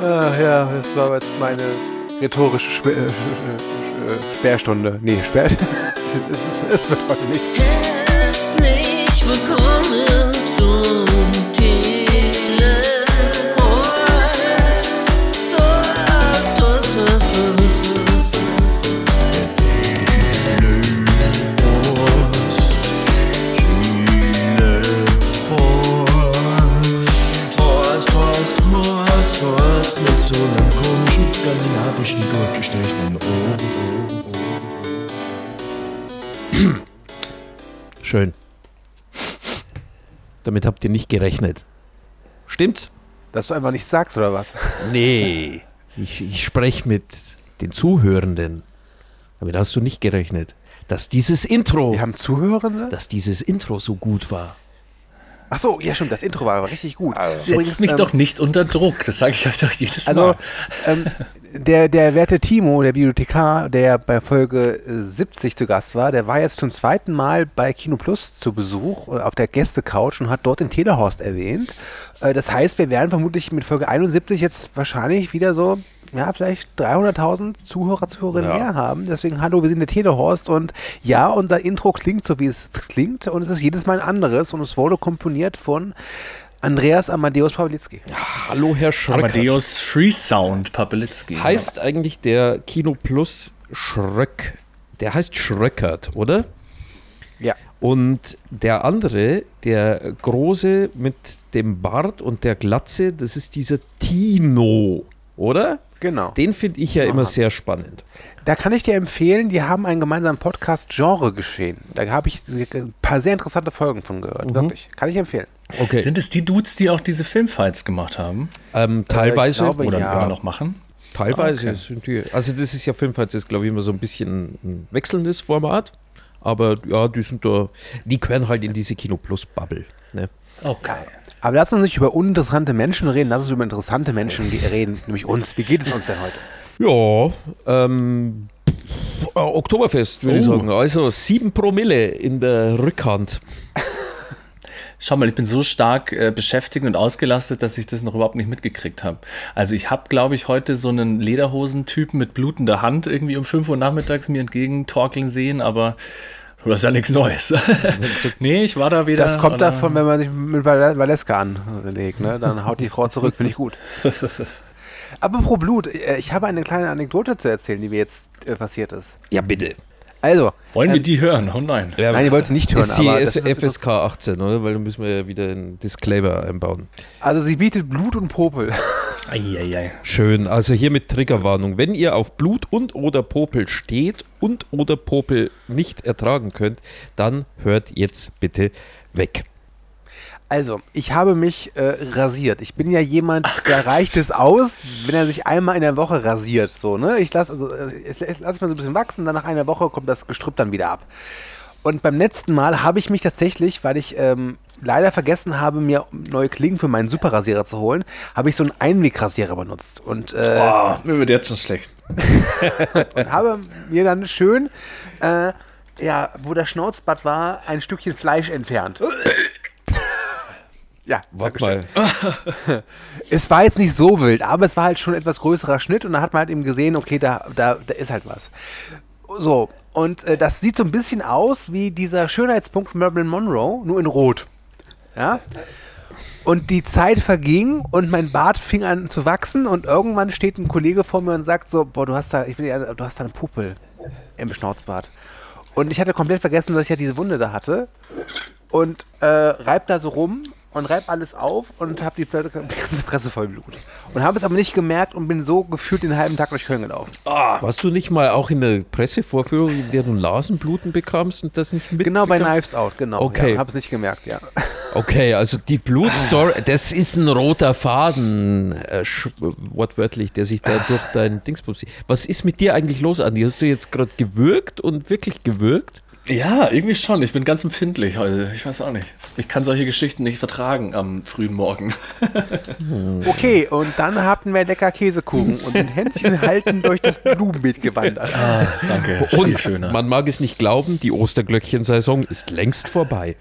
Ach ja, das war jetzt meine rhetorische Sp äh, äh, Sperrstunde. Nee, Sperr. es, ist, es wird heute nicht. Herzlich willkommen Damit habt ihr nicht gerechnet. Stimmt's? Dass du einfach nichts sagst, oder was? Nee. Ich, ich spreche mit den Zuhörenden. Damit hast du nicht gerechnet. Dass dieses Intro, Wir haben Zuhörende? dass dieses Intro so gut war. Ach so, ja stimmt, das Intro war aber richtig gut. Setzt mich ähm, doch nicht unter Druck, das sage ich euch doch jedes Also, Mal. ähm, der, der werte Timo, der Bibliothekar, der bei Folge äh, 70 zu Gast war, der war jetzt zum zweiten Mal bei Kino Plus zu Besuch äh, auf der Gästecouch und hat dort den Telehorst erwähnt. Äh, das heißt, wir werden vermutlich mit Folge 71 jetzt wahrscheinlich wieder so, ja, vielleicht 300.000 Zuhörer, Zuhörerinnen Ja. mehr haben. Deswegen, hallo, wir sind der Telehorst und ja, unser Intro klingt so, wie es klingt und es ist jedes Mal ein anderes und es wurde komponiert von Andreas Amadeus Pawlitzki. Hallo, Herr Schröckert. Amadeus Free Sound Papelitzki. Heißt eigentlich der Kino Plus Schröck. Der heißt Schröckert, oder? Ja. Und der andere, der große mit dem Bart und der Glatze, das ist dieser Tino, oder? Genau. Den finde ich ja immer sehr spannend. Da kann ich dir empfehlen, die haben einen gemeinsamen Podcast Genre geschehen. Da habe ich ein paar sehr interessante Folgen von gehört. Wirklich. Kann ich empfehlen. Okay. Sind es die Dudes, die auch diese Filmfights gemacht haben? Ähm, teilweise glaube, Oder ja. immer noch machen? Teilweise Okay. sind die. Also das ist ja Filmfights ist, glaube ich, immer so ein bisschen ein wechselndes Format. Aber ja, die sind da, die gehören halt in diese Kino Plus Bubble. Ne? Okay. Aber lass uns nicht über uninteressante Menschen reden, lass uns über interessante Menschen reden, nämlich uns. Wie geht es uns denn heute? Ja, ähm, pff, äh, Oktoberfest, würde ich Oh. sagen. Also sieben Promille in der Rückhand. Schau mal, ich bin so stark äh, beschäftigt und ausgelastet, dass ich das noch überhaupt nicht mitgekriegt habe. Also ich habe, glaube ich, heute so einen Lederhosentypen mit blutender Hand irgendwie um 5 Uhr nachmittags mir entgegen torkeln sehen, aber das ist ja nichts Neues. nee, ich war da wieder. Das kommt davon, wenn man sich mit Val- Valeska anlegt, ne? Dann haut die Frau zurück, finde ich gut. Aber pro Blut, äh, ich habe eine kleine Anekdote zu erzählen, die mir jetzt äh, passiert ist. Ja, bitte. Also, Wollen wir ähm, die hören? Oh nein. Ja, nein, ihr wollt es nicht hören, ist die aber ist, FSK 18, oder? Weil da müssen wir ja wieder einen Disclaimer einbauen. also sie bietet Blut und Popel. Eieiei. Schön. Also hier mit Triggerwarnung. Wenn ihr auf Blut und oder Popel steht und oder Popel nicht ertragen könnt, dann hört jetzt bitte weg. Also, ich habe mich äh, rasiert. Ich bin ja jemand, der reicht es aus, wenn er sich einmal in der Woche rasiert. So, ne? Ich lasse also, äh, ich lass mal so ein bisschen wachsen, dann nach einer Woche kommt das Gestrüpp dann wieder ab. Und beim letzten Mal habe ich mich tatsächlich, weil ich ähm, leider vergessen habe, mir neue Klingen für meinen Superrasierer zu holen, habe ich so einen Einwegrasierer benutzt. Und, äh, Oh, mir wird jetzt schon schlecht. und habe mir dann schön, äh, ja, wo das Schnauzbad war, ein Stückchen Fleisch entfernt. Ja, Warte mal. es war jetzt nicht so wild, aber es war halt schon ein etwas größerer Schnitt und da hat man halt eben gesehen, okay, da, da, da ist halt was. So, und äh, das sieht so ein bisschen aus wie dieser Schönheitspunkt von Marilyn Monroe, nur in Rot. Ja? Und die Zeit verging und mein Bart fing an zu wachsen und irgendwann steht ein Kollege vor mir und sagt so, boah, du hast da, ich will, ja- du hast da eine Puppe im Schnauzbart. Und ich hatte komplett vergessen, dass ich ja diese Wunde da hatte und äh, reib da so rum und reib alles auf und habe die, Platte- die ganze Presse voll Blut. Und habe es aber nicht gemerkt und bin so gefühlt den halben Tag durch Köln gelaufen. Warst du nicht mal auch in der Pressevorführung, in der du Nasenbluten bekamst und das nicht mit? Genau bei Knives Out, genau. Okay. Ja, habe es nicht gemerkt, ja. Okay, also die Blutstory, das ist ein roter Faden, äh, wortwörtlich, der sich da durch dein Dingsbums zieht. Was ist mit dir eigentlich los, Andi? Hast du jetzt gerade gewürgt und wirklich gewürgt? Ja, irgendwie schon. Ich bin ganz empfindlich heute. Ich weiß auch nicht. Ich kann solche Geschichten nicht vertragen am frühen Morgen. Okay, und dann hatten wir lecker Käsekuchen und ein Händchen halten durch das Blumenbeet gewandert. Ah, danke. Viel Und schöner. man mag es nicht glauben, die Osterglöckchen-Saison ist längst vorbei.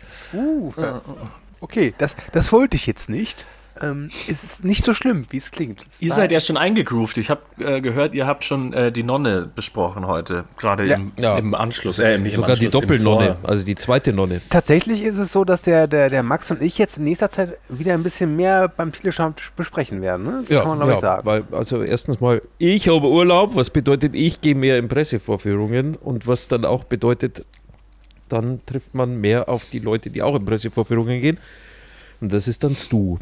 Okay, das, das wollte ich jetzt nicht. Ähm, ist es nicht so schlimm, wie es klingt. Es Ihr seid ja schon eingegroovt. Ich habe äh, gehört, ihr habt schon äh, die Nonne besprochen heute. Gerade Ja. im, Ja. im Anschluss. Äh, nicht im Sogar die Anschluss, im Doppelnonne, also die zweite Nonne. Tatsächlich ist es so, dass der, der, der Max und ich jetzt in nächster Zeit wieder ein bisschen mehr beim Titelschau besprechen werden. Ne? Das kann man, glaube ich, sagen. weil also erstens mal, ich habe Urlaub, was bedeutet, ich gehe mehr in Pressevorführungen und was dann auch bedeutet, dann trifft man mehr auf die Leute, die auch in Pressevorführungen gehen. Und das ist dann Stu.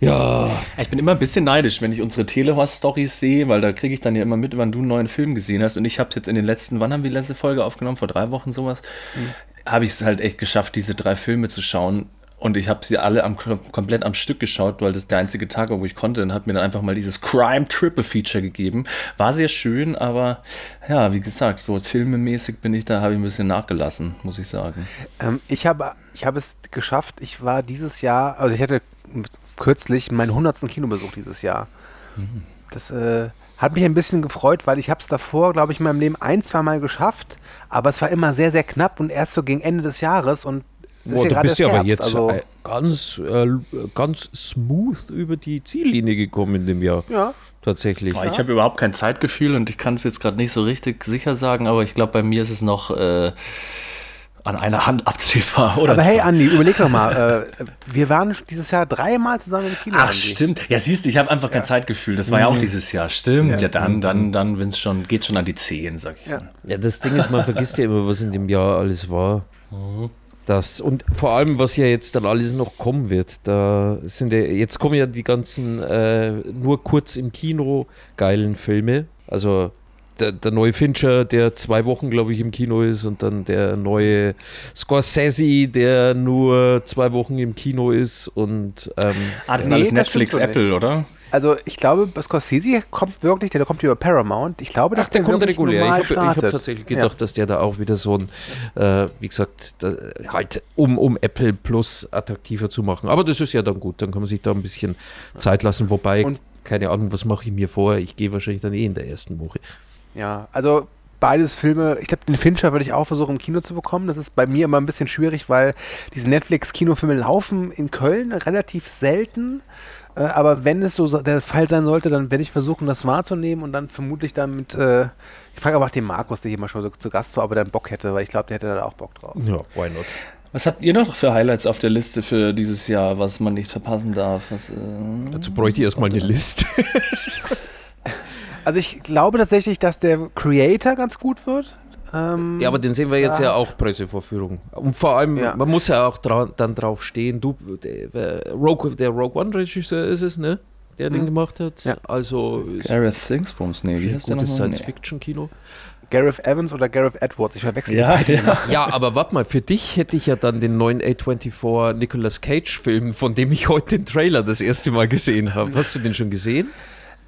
Ja, Ich bin immer ein bisschen neidisch, wenn ich unsere Telehorst-Stories sehe, weil da kriege ich dann ja immer mit, wann du einen neuen Film gesehen hast. Und ich habe es jetzt in den letzten, wann haben wir die letzte Folge aufgenommen? Vor drei Wochen sowas. Habe ich es halt echt geschafft, diese drei Filme zu schauen. Und ich habe sie alle am, komplett am Stück geschaut, weil das der einzige Tag war, wo ich konnte. Und hat mir dann einfach mal dieses Crime Triple Feature gegeben. War sehr schön, aber ja, wie gesagt, so filmemäßig bin ich da, habe ich ein bisschen nachgelassen, muss ich sagen. Ähm, ich habe ich habe es geschafft. Ich war dieses Jahr, also ich hatte kürzlich meinen 100. Kinobesuch dieses Jahr. Das äh, hat mich ein bisschen gefreut, weil ich habe es davor, glaube ich, in meinem Leben ein, zwei Mal geschafft. Aber es war immer sehr, sehr knapp und erst so gegen Ende des Jahres. Und Boah, du bist ja aber Herbst, jetzt Also, äh, ganz, äh, ganz smooth über die Ziellinie gekommen in dem Jahr. ja. Tatsächlich. Ich habe überhaupt kein Zeitgefühl und ich kann es jetzt gerade nicht so richtig sicher sagen, aber ich glaube, bei mir ist es noch äh, an einer Hand abzählbar. Oder Aber hey, zwei. Andi, überleg doch mal. Äh, wir waren dieses Jahr dreimal zusammen im Kino. Ach, Andi. stimmt. Ja, siehst du, ich habe einfach kein Zeitgefühl. Das war ja auch dieses Jahr. Stimmt. Ja, dann, dann, dann, wenn es schon, geht schon an die Zehen, sag ich. Ja. mal. Ja, das Ding ist, man vergisst ja immer, was in dem Jahr alles war. Das, und vor allem, was ja jetzt dann alles noch kommen wird. Da sind ja, jetzt kommen ja die ganzen äh, nur kurz im Kino geilen Filme. Also der, der neue Fincher, der zwei Wochen, glaube ich, im Kino ist, und dann der neue Scorsese, der nur zwei Wochen im Kino ist. Und ähm, Ah, das sind Nee, alles Netflix, Apple, oder? Also ich glaube, Scorsese kommt wirklich, der kommt über Paramount. Ich glaube, Ach, dass der kommt regulär. Ich habe hab tatsächlich gedacht, dass der da auch wieder so ein, äh, wie gesagt, da, halt um, um Apple Plus attraktiver zu machen. Aber das ist ja dann gut, dann kann man sich da ein bisschen Zeit lassen. Wobei, Und- keine Ahnung, was mache ich mir vor? Ich gehe wahrscheinlich dann eh in der ersten Woche. Ja, also beides Filme. Ich glaube, den Fincher würde ich auch versuchen, im Kino zu bekommen. Das ist bei mir immer ein bisschen schwierig, weil diese Netflix-Kinofilme laufen in Köln relativ selten. Äh, aber wenn es so der Fall sein sollte, dann werde ich versuchen, das wahrzunehmen und dann vermutlich dann mit. Äh, ich frage aber auch den Markus, der hier mal schon so, zu Gast war, ob er dann Bock hätte, weil ich glaube, der hätte da auch Bock drauf. Ja, why not? Was habt ihr noch für Highlights auf der Liste für dieses Jahr, was man nicht verpassen darf? Was, äh, Dazu bräuchte ich erstmal eine Liste. Also ich glaube tatsächlich, dass der Creator ganz gut wird. Ähm, Ja, aber den sehen wir jetzt Ja. ja auch Pressevorführung. Und vor allem, Ja. man muss ja auch dra dann drauf stehen, du, der, der Rogue, der Rogue One-Regisseur ist es, ne? Der den gemacht hat. Ja. Also Gareth Thingsbums, nee, wie heißt der gutes. Science-Fiction-Kino. Gareth Evans oder Gareth Edwards, ich verwechsel die Ja, beiden. ja. Ja, aber warte mal, für dich hätte ich ja dann den neuen A24 Nicolas Cage-Film, von dem ich heute den Trailer das erste Mal gesehen habe. Hast du den schon gesehen?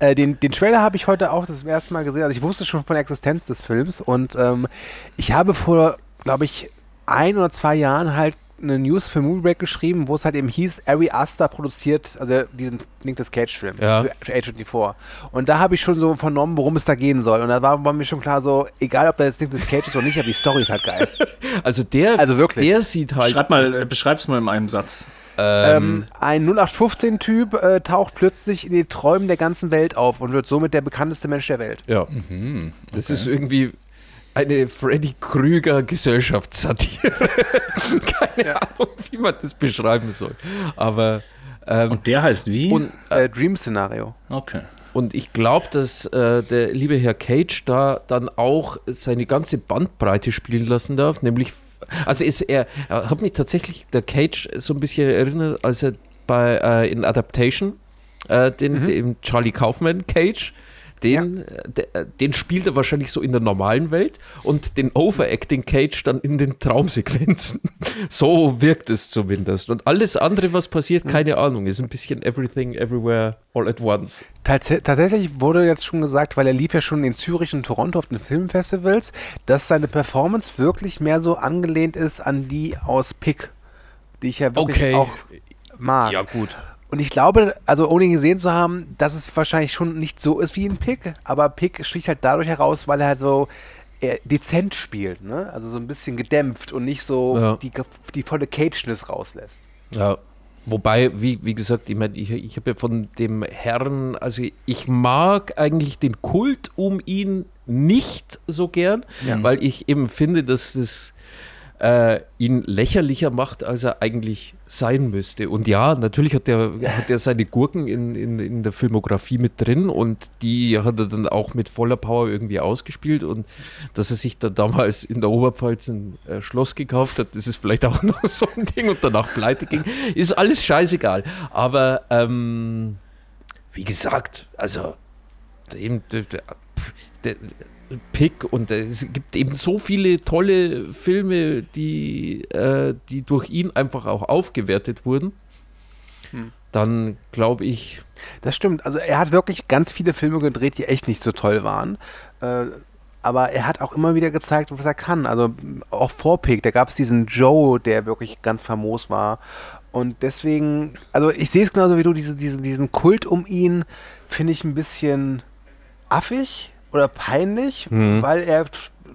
Äh, den, den Trailer habe ich heute auch das erste Mal gesehen. Also ich wusste schon von der Existenz des Films und ähm, ich habe vor, glaube ich, ein oder zwei Jahren halt eine News für Movie Break geschrieben, wo es halt eben hieß, Ari Aster produziert, also diesen Nicolas Cage-Film Ja. für für A24. Und da habe ich schon so vernommen, worum es da gehen soll. Und da war, war mir schon klar so, egal ob da jetzt Nicolas Cage ist oder nicht, aber die Story ist halt geil. Also der, Also wirklich. der sieht halt. Schreib mal, äh, beschreib's mal in einem Satz. Ähm, ein 0815-Typ äh, taucht plötzlich in den Träumen der ganzen Welt auf und wird somit der bekannteste Mensch der Welt. Ja. Das ist irgendwie eine Freddy Krüger Gesellschaftssatire. Keine Ahnung, wie man das beschreiben soll. Aber ähm, Und der heißt wie? und, Äh, Dream-Szenario. okay. und ich glaube, dass äh, der liebe Herr Cage da dann auch seine ganze Bandbreite spielen lassen darf, nämlich also ist er, er hat mich tatsächlich der Cage so ein bisschen erinnert, als er bei äh, in Adaptation äh, den, den Charlie Kaufman Cage den, äh, der, äh, den spielt er wahrscheinlich so in der normalen Welt und den Overacting Cage dann in den Traumsequenzen. so wirkt es zumindest. Und alles andere, was passiert, keine Ahnung, ist ein bisschen Everything, Everywhere, All at Once. Tats tatsächlich wurde jetzt schon gesagt, weil er lief ja schon in Zürich und Toronto auf den Filmfestivals, dass seine Performance wirklich mehr so angelehnt ist an die aus Pick, die ich ja wirklich Okay. auch mag. gut. Und ich glaube, also ohne ihn gesehen zu haben, dass es wahrscheinlich schon nicht so ist wie in Pick, aber Pick sticht halt dadurch heraus, weil er halt so eher dezent spielt, ne? Also so ein bisschen gedämpft und nicht so Ja. die, die volle Cageness rauslässt. Ja. Wobei, wie, wie gesagt, ich meine, ich, ich habe ja von dem Herrn, also ich mag eigentlich den Kult um ihn nicht so gern, weil ich eben finde, dass das äh, ihn lächerlicher macht, als er eigentlich sein müsste. Und ja, natürlich hat er, hat er seine Gurken in, in, in der Filmografie mit drin und die hat er dann auch mit voller Power irgendwie ausgespielt. Und dass er sich da damals in der Oberpfalz ein äh, Schloss gekauft hat, das ist vielleicht auch noch so ein Ding und danach pleite ging, ist alles scheißegal. Aber ähm, wie gesagt, also eben, der, der, der Pick und es gibt eben so viele tolle Filme, die, äh, die durch ihn einfach auch aufgewertet wurden. Dann glaube ich, Das stimmt. Also er hat wirklich ganz viele Filme gedreht, die echt nicht so toll waren. Äh, aber er hat auch immer wieder gezeigt, was er kann. Also auch vor Pick, da gab es diesen Joe, der wirklich ganz famos war. Und deswegen, also ich sehe es genauso wie du, diese, diese, diesen Kult um ihn finde ich ein bisschen affig oder peinlich, weil er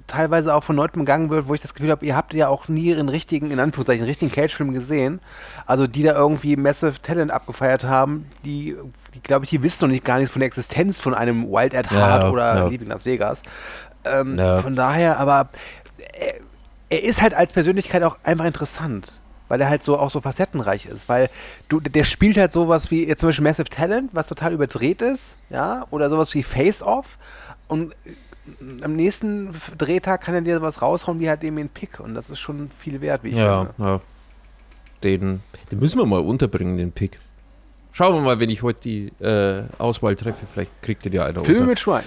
teilweise auch von Leuten begangen wird, wo ich das Gefühl habe, ihr habt ja auch nie einen richtigen, in Anführungszeichen, einen richtigen Cage-Film gesehen. Also die da irgendwie Massive Talent abgefeiert haben, die, die glaube ich, die wissen noch nicht gar nichts von der Existenz von einem Wild at Heart Ja, oder ja. Liebling Las Vegas. Ähm, Ja. Von daher, aber er, er ist halt als Persönlichkeit auch einfach interessant. Weil er halt so auch so facettenreich ist. Weil du, der spielt halt sowas wie jetzt zum Beispiel Massive Talent, was total überdreht ist, ja, oder sowas wie Face Off. Und äh, am nächsten Drehtag kann er dir sowas raushauen wie halt eben den Pick. Und das ist schon viel wert, wie ich ja, finde. ja. Den, den müssen wir mal unterbringen, den Pick. Schauen wir mal, wenn ich heute die äh, Auswahl treffe, vielleicht kriegt ihr ja einer Filme unter. mit Schwein.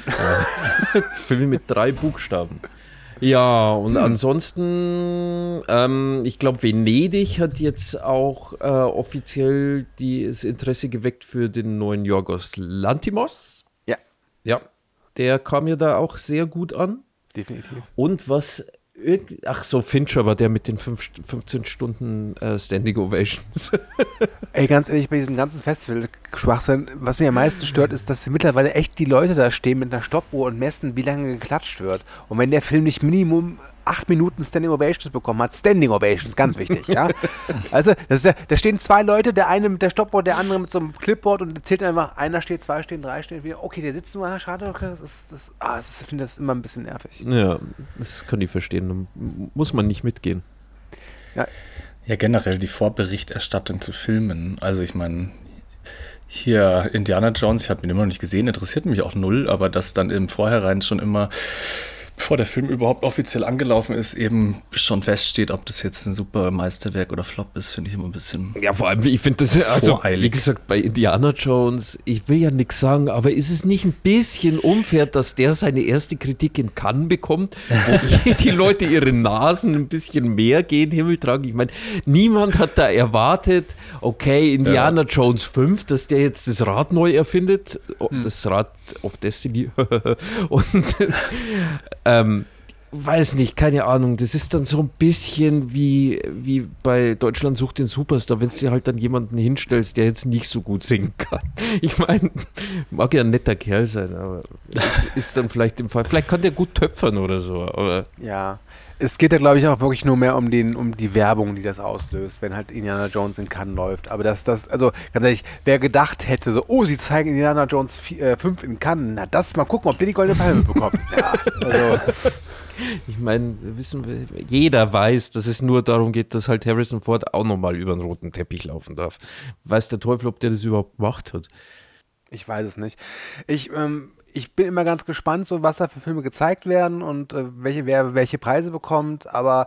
Filme mit drei Buchstaben. Ja, und ansonsten, ähm, ich glaube, Venedig hat jetzt auch äh, offiziell die, das Interesse geweckt für den neuen Yorgos Lantimos. Ja, Ja, der kam ja da auch sehr gut an. definitiv. Und was, irgend- ach so, Fincher war der mit den fünf, St- 15 Stunden äh, Standing Ovations. Ey, ganz ehrlich, bei diesem ganzen Festival-Schwachsinn, was mich am meisten stört, ist, dass mittlerweile echt die Leute da stehen mit einer Stoppuhr und messen, wie lange geklatscht wird. Und wenn der Film nicht Minimum acht Minuten Standing Ovations bekommen hat, Standing Ovations, ganz wichtig, ja. Also, das ist ja, da stehen zwei Leute, der eine mit der Stoppuhr, der andere mit so einem Clipboard und zählt einfach, einer steht, zwei stehen, drei stehen, wieder, okay, der sitzt nur, ah, schade, okay, das ist, das, ah, das ist, ich finde das immer ein bisschen nervig. ja, das kann ich verstehen. Muss man nicht mitgehen. Ja, Ja, generell die Vorberichterstattung zu Filmen. Also ich meine, hier Indiana Jones, ich habe ihn immer noch nicht gesehen, interessiert mich auch null, aber dass dann im Vorhinein schon immer, bevor der Film überhaupt offiziell angelaufen ist, eben schon feststeht, ob das jetzt ein super Meisterwerk oder Flop ist, finde ich immer ein bisschen. Ja, vor allem, ich finde das, also, Voreilig. wie gesagt, bei Indiana Jones, ich will ja nichts sagen, aber ist es nicht ein bisschen unfair, dass der seine erste Kritik in Cannes bekommt, wo die Leute ihre Nasen ein bisschen mehr gehen, Himmel tragen? Ich meine, niemand hat da erwartet, okay, Indiana Jones 5, dass der jetzt das Rad neu erfindet, oh, das Rad of Destiny. Und ähm, weiß nicht, keine Ahnung. Das ist dann so ein bisschen wie, wie bei Deutschland sucht den Superstar, wenn du halt dann jemanden hinstellst, der jetzt nicht so gut singen kann. Ich meine, mag ja ein netter Kerl sein, aber das ist dann vielleicht im Fall. Vielleicht kann der gut töpfern oder so, aber Ja, es geht ja, glaube ich, auch wirklich nur mehr um, den, um die Werbung, die das auslöst, wenn halt Indiana Jones in Cannes läuft. Aber dass das, also ganz ehrlich, wer gedacht hätte, so, oh, sie zeigen Indiana Jones 5 in Cannes, na das mal gucken, ob der die goldene Palme bekommt. Ja, also, ich meine, wissen wir, jeder weiß, dass es nur darum geht, dass halt Harrison Ford auch nochmal über den roten Teppich laufen darf. Weiß der Teufel, ob der das überhaupt gemacht hat. ich weiß es nicht. Ich, ähm, ich bin immer ganz gespannt, so was da für Filme gezeigt werden und äh, welche, wer welche Preise bekommt. Aber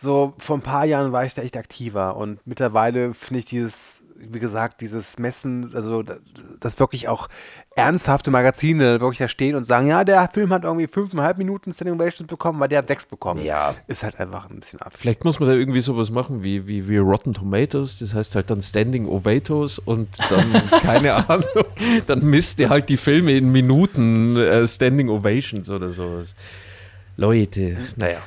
so vor ein paar Jahren war ich da echt aktiver und mittlerweile finde ich dieses, wie gesagt, dieses Messen, also da- dass wirklich auch ernsthafte Magazine wirklich da stehen und sagen, ja, der Film hat irgendwie fünfeinhalb Minuten Standing Ovations bekommen, weil der hat sechs bekommen. Ja. Ist halt einfach ein bisschen ab. Vielleicht muss man da irgendwie sowas machen wie, wie, wie Rotten Tomatoes, das heißt halt dann Standing Ovatos und dann, keine Ahnung, dann misst der halt die Filme in Minuten äh, Standing Ovations oder sowas. Leute, naja.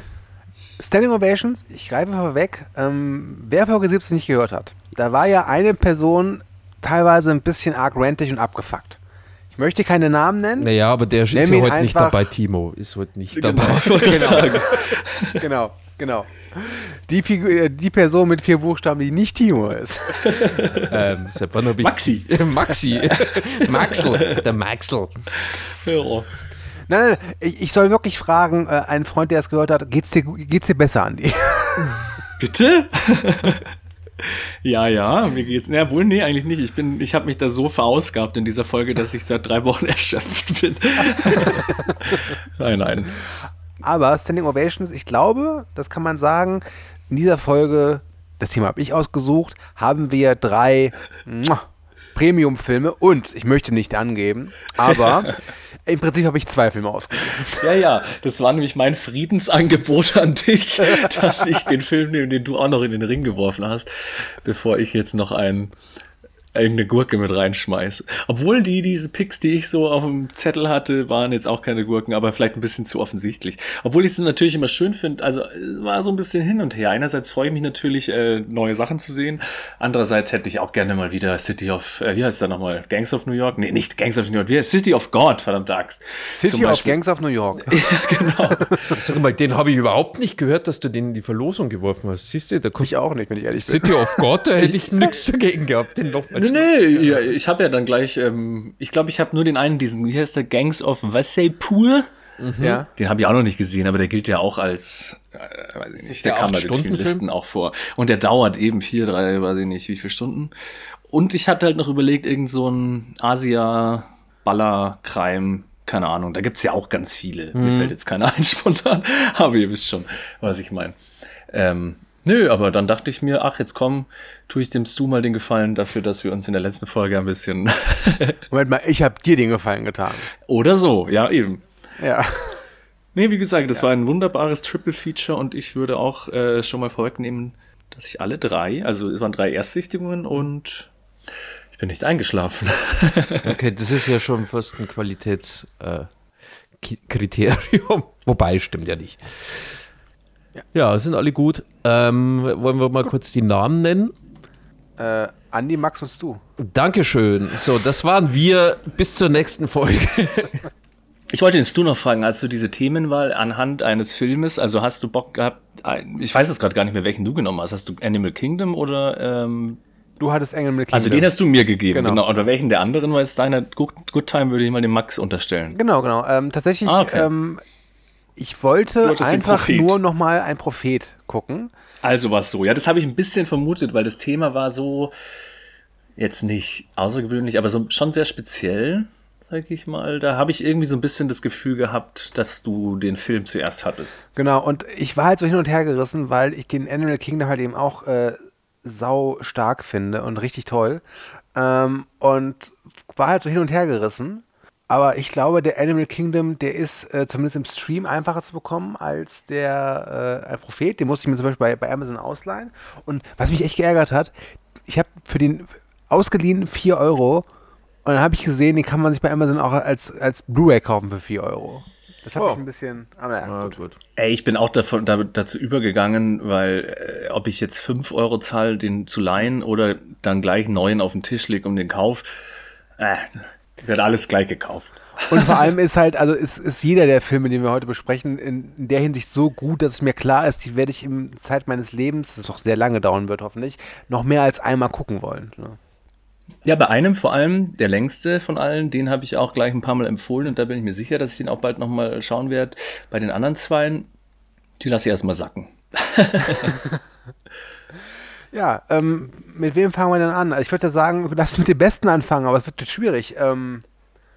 Standing Ovations, ich greife vorweg, ähm, wer Folge 17 nicht gehört hat, da war ja eine Person teilweise ein bisschen arg rantig und abgefuckt. Ich möchte keine Namen nennen. Naja, aber der ist ja heute nicht einfach- dabei, Timo. Ist heute nicht dabei. Genau. genau. Genau. Die, Figur, äh, die Person mit vier Buchstaben, die nicht Timo ist. Ähm, seit wann hab ich Maxi. Maxi. Maxel. Der Maxel. Ja. Nein, nein, ich, ich soll wirklich fragen, äh, einen Freund, der es gehört hat, geht's dir, geht's dir besser, Andi? Bitte? ja, ja, mir geht's. Na wohl, nee, eigentlich nicht. Ich bin, ich habe mich da so verausgabt in dieser Folge, dass ich seit drei Wochen erschöpft bin. nein, nein. Aber Standing Ovations, ich glaube, das kann man sagen, in dieser Folge, das Thema habe ich ausgesucht, haben wir drei Premium-Filme und, ich möchte nicht angeben, aber im Prinzip habe ich zwei Filme ausgesucht. Ja, ja, das war nämlich mein Friedensangebot an dich, dass ich den Film nehme, den du auch noch in den Ring geworfen hast, bevor ich jetzt noch einen irgendeine Gurke mit reinschmeiße. Obwohl die, diese Picks, die ich so auf dem Zettel hatte, waren jetzt auch keine Gurken, aber vielleicht ein bisschen zu offensichtlich. Obwohl ich es natürlich immer schön finde, also es war so ein bisschen hin und her. Einerseits freue ich mich natürlich, äh, neue Sachen zu sehen. Andererseits hätte ich auch gerne mal wieder City of, äh, wie heißt der nochmal? Gangs of New York? Nee, nicht Gangs of New York, wie heißt City of God, verdammte Axt. Zum City of Beispiel. Gangs of New York. Sag mal, den habe ich überhaupt nicht gehört, dass du den in die Verlosung geworfen hast. Siehst du, da kommt Ich auch nicht, wenn ich ehrlich bin. City of God, da hätte ich nichts dagegen gehabt, den nochmal Nee, nee, ja, ich habe ja dann gleich, ähm, ich glaube, ich habe nur den einen, diesen, wie heißt der, Gangs of Wasseypur? Ja. Den habe ich auch noch nicht gesehen, aber der gilt ja auch als, äh, weiß ich nicht, der der kam bei den? Listen auch vor. Und der dauert eben vier, drei, weiß ich nicht, wie viele Stunden. Und ich hatte halt noch überlegt, irgend so ein Asia-Baller-Crime, keine Ahnung, da gibt's ja auch ganz viele. Mir fällt jetzt keiner ein spontan, aber ihr wisst schon, was ich meine. Ähm, nö, aber dann dachte ich mir, ach, jetzt komm, tue ich dem Stu mal den Gefallen dafür, dass wir uns in der letzten Folge ein bisschen Moment mal, ich habe dir den Gefallen getan. oder so, ja, eben. Ja. Nee, wie gesagt, das war ein wunderbares Triple Feature und ich würde auch äh, schon mal vorwegnehmen, dass ich alle drei, also es waren drei Erstsichtigungen und ich bin nicht eingeschlafen. Okay, das ist ja schon fast ein Qualitätskriterium. Äh. Wobei, stimmt ja nicht. Ja, sind alle gut. Ähm, wollen wir mal kurz die Namen nennen? Äh, Andi, Max und du. Dankeschön. So, das waren wir. Bis zur nächsten Folge. Ich wollte den Stu noch fragen, als du diese Themenwahl anhand eines Filmes, also hast du Bock gehabt, ich weiß jetzt gerade gar nicht mehr, welchen du genommen hast. Hast du Animal Kingdom oder, ähm, Du hattest Engel mit also den hast du mir gegeben, Genau. genau. Oder welchen der anderen war es deiner Good, Good Time, würde ich mal dem Max unterstellen. Genau, genau. Ähm, tatsächlich, Ah, okay. ähm, ich wollte einfach nur noch mal ein Prophet gucken. Also war es so. Ja, das habe ich ein bisschen vermutet, weil das Thema war so jetzt nicht außergewöhnlich, aber so schon sehr speziell, sag ich mal. Da habe ich irgendwie so ein bisschen das Gefühl gehabt, dass du den Film zuerst hattest. Genau, und ich war halt so hin und her gerissen, weil ich den Animal Kingdom halt eben auch äh, sau stark finde und richtig toll. Ähm, und war halt so hin und her gerissen. Aber ich glaube, der Animal Kingdom, der ist äh, zumindest im Stream einfacher zu bekommen als der äh, ein Prophet. Den musste ich mir zum Beispiel bei, bei Amazon ausleihen. Und was mich echt geärgert hat, ich habe für den ausgeliehen 4 Euro. Und dann habe ich gesehen, den kann man sich bei Amazon auch als, als Blu-ray kaufen für 4 Euro. Das hat Oh. mich ein bisschen. Aber ja, gut. gut. Ey, ich bin auch davon, da, dazu übergegangen, weil äh, ob ich jetzt 5 Euro zahle, den zu leihen oder dann gleich einen neuen auf den Tisch lege um den Kauf, äh, wird alles gleich gekauft. Und vor allem ist halt, also ist, ist jeder der Filme, den wir heute besprechen, in, in der Hinsicht so gut, dass es mir klar ist, die werde ich in Zeit meines Lebens, das auch sehr lange dauern wird hoffentlich, noch mehr als einmal gucken wollen. ne? Ja, bei einem vor allem, der längste von allen, den habe ich auch gleich ein paar Mal empfohlen und da bin ich mir sicher, dass ich den auch bald nochmal schauen werde. Bei den anderen zweien, die lasse ich erstmal sacken. Ja, ähm, mit wem fangen wir denn an? Also ich würde ja sagen, lass mit dem Besten anfangen, aber es wird schwierig. Ähm,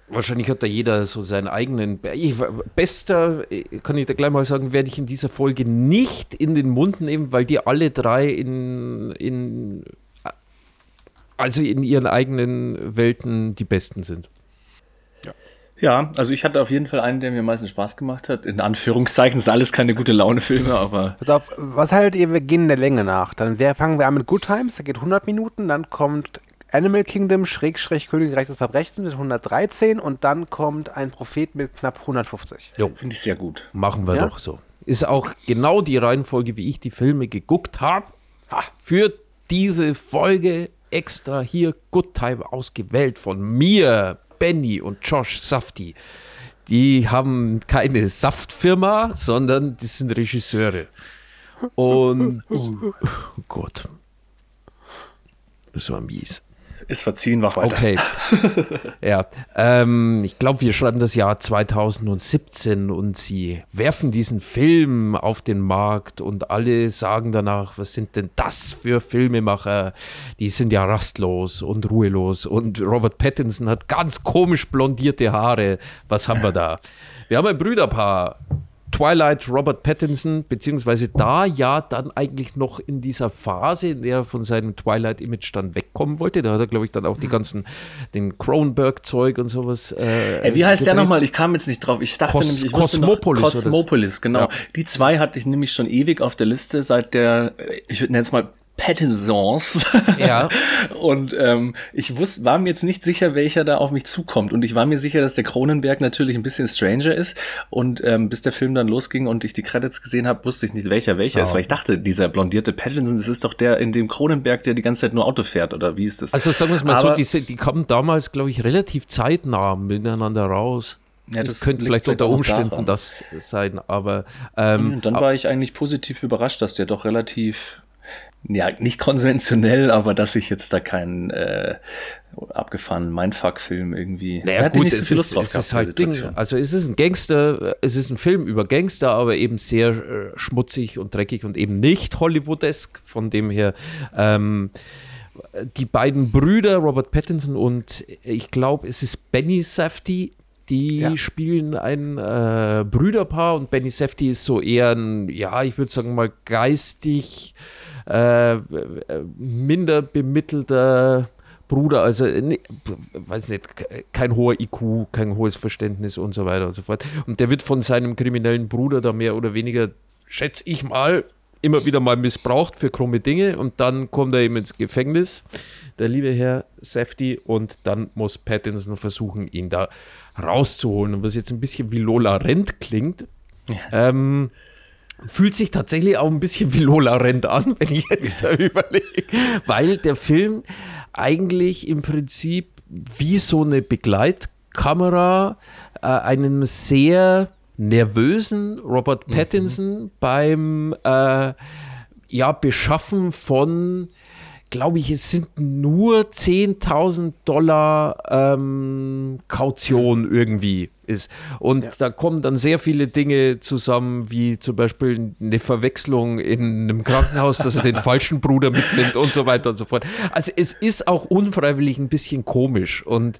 Wahrscheinlich hat da jeder so seinen eigenen. Ich, bester, äh, kann ich da gleich mal sagen, werde ich in dieser Folge nicht in den Mund nehmen, weil die alle drei in, in also in ihren eigenen Welten die besten sind. Ja, also ich hatte auf jeden Fall einen, der mir am meisten Spaß gemacht hat. In Anführungszeichen, sind alles keine gute Laune-Filme, aber pass auf, was haltet ihr, wir gehen der Länge nach? Dann fangen wir an mit Good Times, der geht 100 Minuten, dann kommt Animal Kingdom, Schrägstrich Königreich des Verbrechens mit 113 und dann kommt ein Prophet mit knapp 150. Jo, finde ich sehr gut. machen wir Ja? doch so. Ist auch genau die Reihenfolge, wie ich die Filme geguckt habe. Für diese Folge extra hier Good Time ausgewählt von mir, Benny und Josh Safti. Die haben keine Saftfirma, sondern das sind Regisseure. Und oh Gott. Das war mies. Ist verziehen, mach weiter. Okay. ja. Ähm, ich glaube, wir schreiben das Jahr 2017 und sie werfen diesen Film auf den Markt und alle sagen danach, was sind denn das für Filmemacher? Die sind ja rastlos und ruhelos und Robert Pattinson hat ganz komisch blondierte Haare. Was haben wir da? Wir haben ein Brüderpaar. Twilight Robert Pattinson, beziehungsweise da ja dann eigentlich noch in dieser Phase, in der er von seinem Twilight-Image dann wegkommen wollte. Da hat er, glaube ich, dann auch die ganzen, den Cronenberg-Zeug und sowas. Äh, Ey, wie heißt der gedreht. nochmal? Ich kam jetzt nicht drauf. Ich dachte Cos- nämlich, ich Cosmopolis noch. Cosmopolis, genau. Ja. Die zwei hatte ich nämlich schon ewig auf der Liste seit der, ich nenne es mal Pattinsons. Ja. Und ähm, ich wusste, war mir jetzt nicht sicher, welcher da auf mich zukommt. Und ich war mir sicher, dass der Cronenberg natürlich ein bisschen Stranger ist. Und ähm, bis der Film dann losging und ich die Credits gesehen habe, wusste ich nicht, welcher welcher ist. Weil ich dachte, dieser blondierte Pattinson, das ist doch der in dem Cronenberg, der die ganze Zeit nur Auto fährt. Oder wie ist das? Also sagen wir es mal Aber- so, die, die kamen damals, glaube ich, relativ zeitnah miteinander raus. Ja, das, das könnte vielleicht vielleicht unter Umständen das sein, aber ähm, Und dann war ich eigentlich positiv überrascht, dass der doch relativ, ja, nicht konventionell, aber dass ich jetzt da keinen äh, abgefahrenen Mindfuck-Film irgendwie. Naja, gut, nicht so es viel ist, Lust drauf es gehabt, ist halt Ding. Situation. Also es ist ein Gangster, es ist ein Film über Gangster, aber eben sehr äh, schmutzig und dreckig und eben nicht Hollywoodesk. Von dem her, ähm, die beiden Brüder, Robert Pattinson und ich glaube, es ist Benny Safdie, die Ja. spielen ein äh, Brüderpaar und Benny Safdie ist so eher ein, ja, ich würde sagen mal geistig äh, minder bemittelter Bruder, also ne, weiß nicht, ke- kein hoher IQ, kein hohes Verständnis und so weiter und so fort. Und der wird von seinem kriminellen Bruder da mehr oder weniger, schätze ich mal, immer wieder mal missbraucht für krumme Dinge und dann kommt er eben ins Gefängnis, der liebe Herr Safety, und dann muss Pattinson versuchen, ihn da rauszuholen. Und was jetzt ein bisschen wie Lola Rent klingt, ähm, fühlt sich tatsächlich auch ein bisschen wie Lola Rent an, wenn ich jetzt da überlege, weil der Film eigentlich im Prinzip wie so eine Begleitkamera äh, einem sehr nervösen Robert Pattinson beim äh, ja, Beschaffen von glaube ich, es sind nur 10.000 Dollar ähm, Kaution irgendwie ist. Und da kommen dann sehr viele Dinge zusammen, wie zum Beispiel eine Verwechslung in einem Krankenhaus, dass er den falschen Bruder mitnimmt und so weiter und so fort. Also es ist auch unfreiwillig ein bisschen komisch und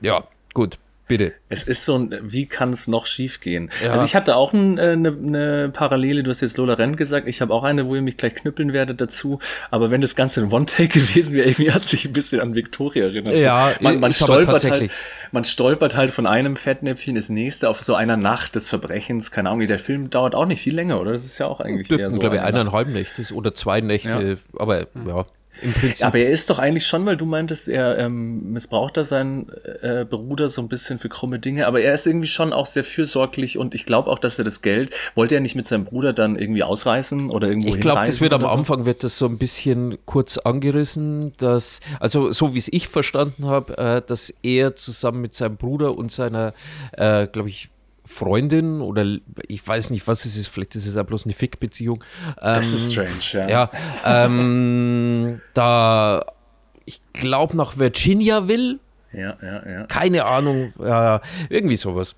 ja, gut, bitte. Es ist so ein, wie kann es noch schief gehen? Ja. Also ich hatte auch eine äh, ne, ne Parallele, du hast jetzt Lola Rent gesagt, ich habe auch eine, wo ihr mich gleich knüppeln werdet dazu, aber wenn das Ganze ein One-Take gewesen wäre, irgendwie hat sich ein bisschen an Victoria erinnert. Ja, man, man stolpert halt, man stolpert halt von einem Fettnäpfchen ins nächste auf so einer Nacht des Verbrechens, keine Ahnung, der Film dauert auch nicht viel länger, oder? Das ist ja auch eigentlich eher Dürften, so glaube ich, eine eineinhalb Nächte oder zwei Nächte, aber ja, im Prinzip. Aber er ist doch eigentlich schon, weil du meintest, er ähm, missbraucht da seinen äh, Bruder so ein bisschen für krumme Dinge, aber er ist irgendwie schon auch sehr fürsorglich und ich glaube auch, dass er das Geld, wollte er nicht mit seinem Bruder dann irgendwie ausreißen oder irgendwo Ich glaube, das wird am so? Anfang wird das so ein bisschen kurz angerissen, dass, also so wie es ich verstanden habe, äh, dass er zusammen mit seinem Bruder und seiner, äh, glaube ich, Freundin oder ich weiß nicht, was es ist, vielleicht ist es auch bloß eine Fick-Beziehung. Das ähm, ist strange, ja. Ja, ähm, da, ich glaube, nach Virginia will, Ja, ja, ja. keine Ahnung, ja, irgendwie sowas.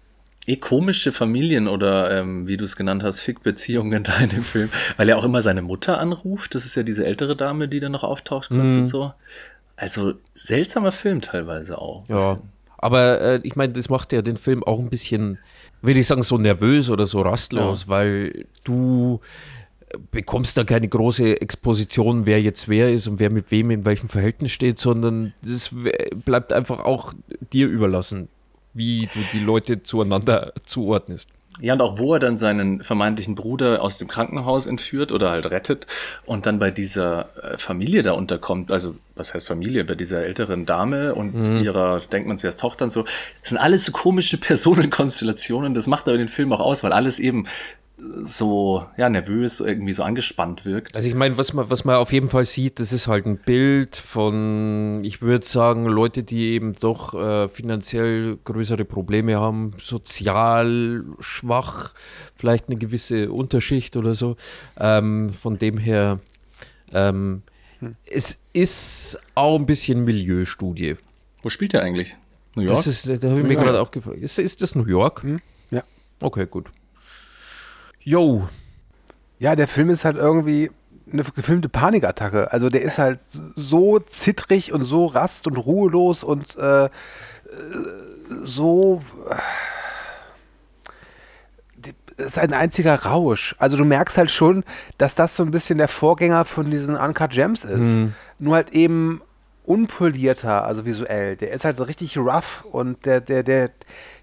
Eh komische Familien oder ähm, wie du es genannt hast, Fick-Beziehungen da in dem Film, weil er auch immer seine Mutter anruft. Das ist ja diese ältere Dame, die dann noch auftaucht kurz Mhm. und so. Also seltsamer Film teilweise auch. Ja, aber äh, ich meine, das macht ja den Film auch ein bisschen, würde ich sagen, so nervös oder so rastlos, weil du bekommst da keine große Exposition, wer jetzt wer ist und wer mit wem in welchem Verhältnis steht, sondern das w- bleibt einfach auch dir überlassen, wie du die Leute zueinander zuordnest. Ja, und auch wo er dann seinen vermeintlichen Bruder aus dem Krankenhaus entführt oder halt rettet und dann bei dieser äh, Familie da unterkommt, also was heißt Familie, bei dieser älteren Dame und Mhm. ihrer, denkt man zuerst Tochter und so, das sind alles so komische Personenkonstellationen, das macht aber den Film auch aus, weil alles eben so ja, nervös, irgendwie so angespannt wirkt. Also ich meine, was man, was man auf jeden Fall sieht, das ist halt ein Bild von, ich würde sagen, Leute, die eben doch äh, finanziell größere Probleme haben, sozial schwach, vielleicht eine gewisse Unterschicht oder so. Ähm, von dem her, ähm, es ist auch ein bisschen Milieustudie. Wo spielt er eigentlich? New York? Das ist, da habe ich mir gerade auch gefragt. Ist, ist das New York? Ja. Okay, gut. Yo, Ja, der Film ist halt irgendwie eine gefilmte Panikattacke. Also der ist halt so zittrig und so rast und ruhelos und äh, äh, so. äh, Es ist ein einziger Rausch. Also du merkst halt schon, dass das so ein bisschen der Vorgänger von diesen Uncut Gems ist. Nur halt eben unpolierter, also visuell. Der ist halt so richtig rough und der, der, der,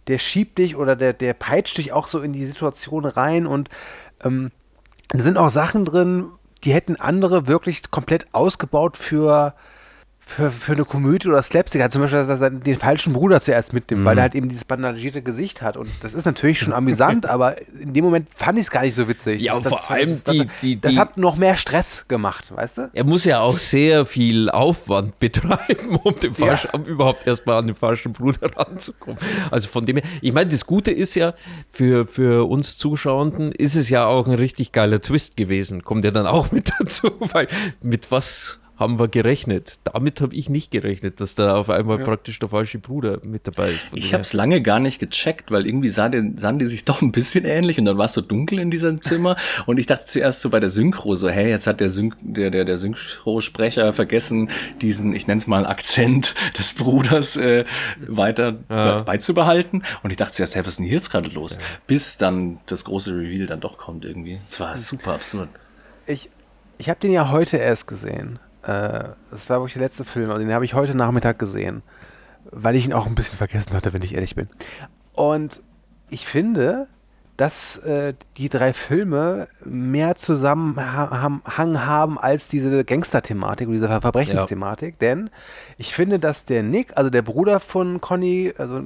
der schiebt dich oder der, der peitscht dich auch so in die Situation rein und ähm, da sind auch Sachen drin, die hätten andere wirklich komplett ausgebaut für, für, für eine Komödie oder Slapstick. Hat zum Beispiel, dass er den falschen Bruder zuerst mitnimmt, weil er halt eben dieses bandagierte Gesicht hat. Und das ist natürlich schon amüsant, aber in dem Moment fand ich es gar nicht so witzig. Ja, das, und vor allem das, die- die- das hat noch mehr Stress gemacht, weißt du? Er muss ja auch sehr viel Aufwand betreiben, um, den falschen, um überhaupt erstmal an den falschen Bruder ranzukommen. Also von dem her, ich meine, das Gute ist ja, für, für uns Zuschauenden ist es ja auch ein richtig geiler Twist gewesen. Kommt ja dann auch mit dazu, weil mit was haben wir gerechnet? Damit habe ich nicht gerechnet, dass da auf einmal praktisch der falsche Bruder mit dabei ist. Ich habe es lange gar nicht gecheckt, weil irgendwie sah die, sahen die sich doch ein bisschen ähnlich und dann war es so dunkel in diesem Zimmer und ich dachte zuerst so bei der Synchro so, hey, jetzt hat der, Syn der, der, der Synchrosprecher vergessen, diesen, ich nenne es mal Akzent des Bruders äh, weiter be- beizubehalten und ich dachte zuerst, hey, was ist denn hier jetzt gerade los? Bis dann das große Reveal dann doch kommt irgendwie. Es war super absurd. Ich, ich habe den ja heute erst gesehen. Äh, das war wirklich der letzte Film, und den habe ich heute Nachmittag gesehen, weil ich ihn auch ein bisschen vergessen hatte, wenn ich ehrlich bin. Und ich finde, dass äh, die drei Filme mehr Zusammenhang haben als diese Gangster-Thematik und diese Ver Verbrechensthematik. Denn ich finde, dass der Nick, also der Bruder von Conny, also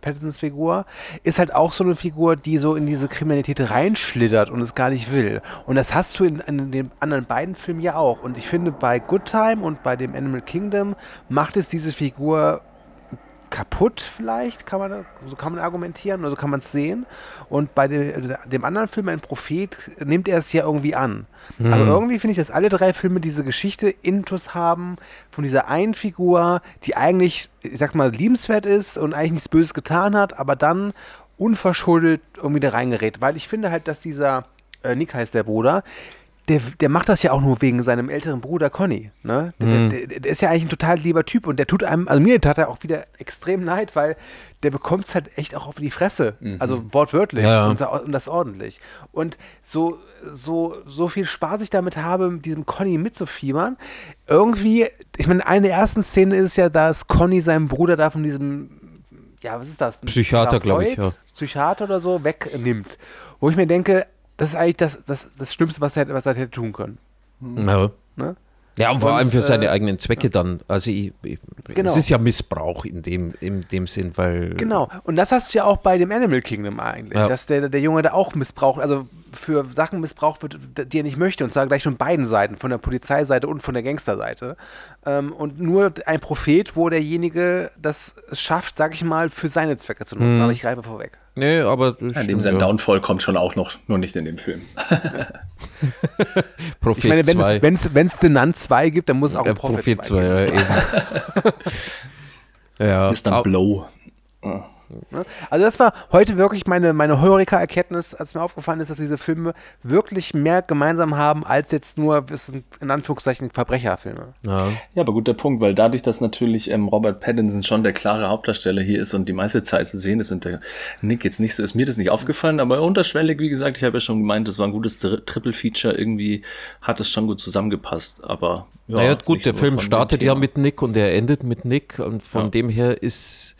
Pattinsons Figur, ist halt auch so eine Figur, die so in diese Kriminalität reinschlittert und es gar nicht will. Und das hast du in, in den anderen beiden Filmen ja auch. Und ich finde, bei Good Time und bei dem Animal Kingdom macht es diese Figur kaputt vielleicht, kann man, so kann man argumentieren, oder so kann man es sehen. Und bei dem, dem anderen Film, ein Prophet, nimmt er es ja irgendwie an. Aber irgendwie finde ich, dass alle drei Filme diese Geschichte intus haben von dieser einen Figur, die eigentlich, ich sag mal, liebenswert ist und eigentlich nichts Böses getan hat, aber dann unverschuldet irgendwie da reingerät. Weil ich finde halt, dass dieser, äh, Nick heißt der Bruder, der, der macht das ja auch nur wegen seinem älteren Bruder Conny. Ne? Der, der, der, der ist ja eigentlich ein total lieber Typ und der tut einem, also mir tat er auch wieder extrem leid, weil der bekommt es halt echt auch auf die Fresse. Also wortwörtlich Ja. und, und das ordentlich. Und so, so, so viel Spaß ich damit habe, mit diesem Conny mitzufiebern, irgendwie, ich meine, eine der ersten Szenen ist ja, dass Conny seinen Bruder da von diesem, ja, was ist das? Psychiater, glaub ich, ja. Psychiater oder so wegnimmt. Wo ich mir denke, das ist eigentlich das, das, das Schlimmste, was er, was er hätte tun können. Ja. Ne? Ja, und vor Und, allem für seine äh, eigenen Zwecke dann. Also ich, ich, Genau. es ist ja Missbrauch in dem, in dem Sinn, weil Genau. Und das hast du ja auch bei dem Animal Kingdom eigentlich, Ja. dass der, der Junge da auch missbraucht, also für Sachen missbraucht wird, die er nicht möchte. Und zwar gleich von beiden Seiten, von der Polizeiseite und von der Gangsterseite. Ähm, und nur ein Prophet, wo derjenige das schafft, sag ich mal, für seine Zwecke zu nutzen. Aber ich greife vorweg. Nee, aber das In dem stimmt, sein ja. Downfall kommt schon auch noch, nur nicht in dem Film. Prophet Ich meine, 2. wenn es The Nun 2 gibt, dann muss es auch Ja, ein Prophet, Prophet 2 2, ja, eben. ja, ist dann Blow. Ne? Also das war heute wirklich meine, meine Heureka-Erkenntnis, als mir aufgefallen ist, dass diese Filme wirklich mehr gemeinsam haben, als jetzt nur, es sind in Anführungszeichen Verbrecherfilme. ja. Ja, aber guter Punkt, weil dadurch, dass natürlich ähm, Robert Pattinson schon der klare Hauptdarsteller hier ist und die meiste Zeit zu sehen ist und der Nick jetzt nicht so, ist mir das nicht aufgefallen, aber unterschwellig, wie gesagt, ich habe ja schon gemeint, das war ein gutes Tri- Triple-Feature, irgendwie hat es schon gut zusammengepasst, aber ja, naja, gut, der Film startet ja mit Nick und er endet mit Nick und von Ja. dem her ist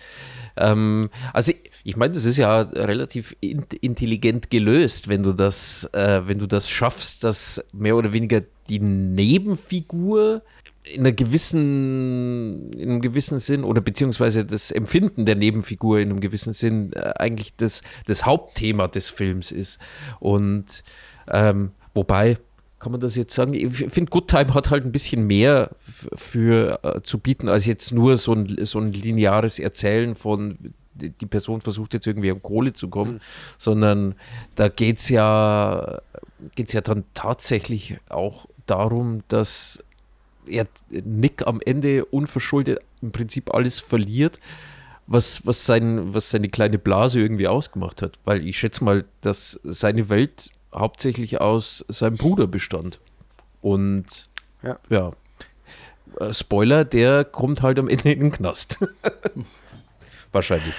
Ähm, also ich, ich meine, das ist ja relativ in, intelligent gelöst, wenn du das, äh, wenn du das schaffst, dass mehr oder weniger die Nebenfigur in einer gewissen, in einem gewissen Sinn oder beziehungsweise das Empfinden der Nebenfigur in einem gewissen Sinn äh, eigentlich das, das Hauptthema des Films ist. Und ähm, wobei, kann man das jetzt sagen? Ich finde, Good Time hat halt ein bisschen mehr für äh, zu bieten, als jetzt nur so ein, so ein lineares Erzählen von die Person versucht jetzt irgendwie an Kohle zu kommen, sondern da geht es ja, geht's ja dann tatsächlich auch darum, dass er Nick am Ende unverschuldet im Prinzip alles verliert, was, was, sein, was seine kleine Blase irgendwie ausgemacht hat. Weil ich schätze mal, dass seine Welt hauptsächlich aus seinem Bruder bestand. Und Ja. ja. Äh, Spoiler, der kommt halt am Ende in den Knast. Wahrscheinlich.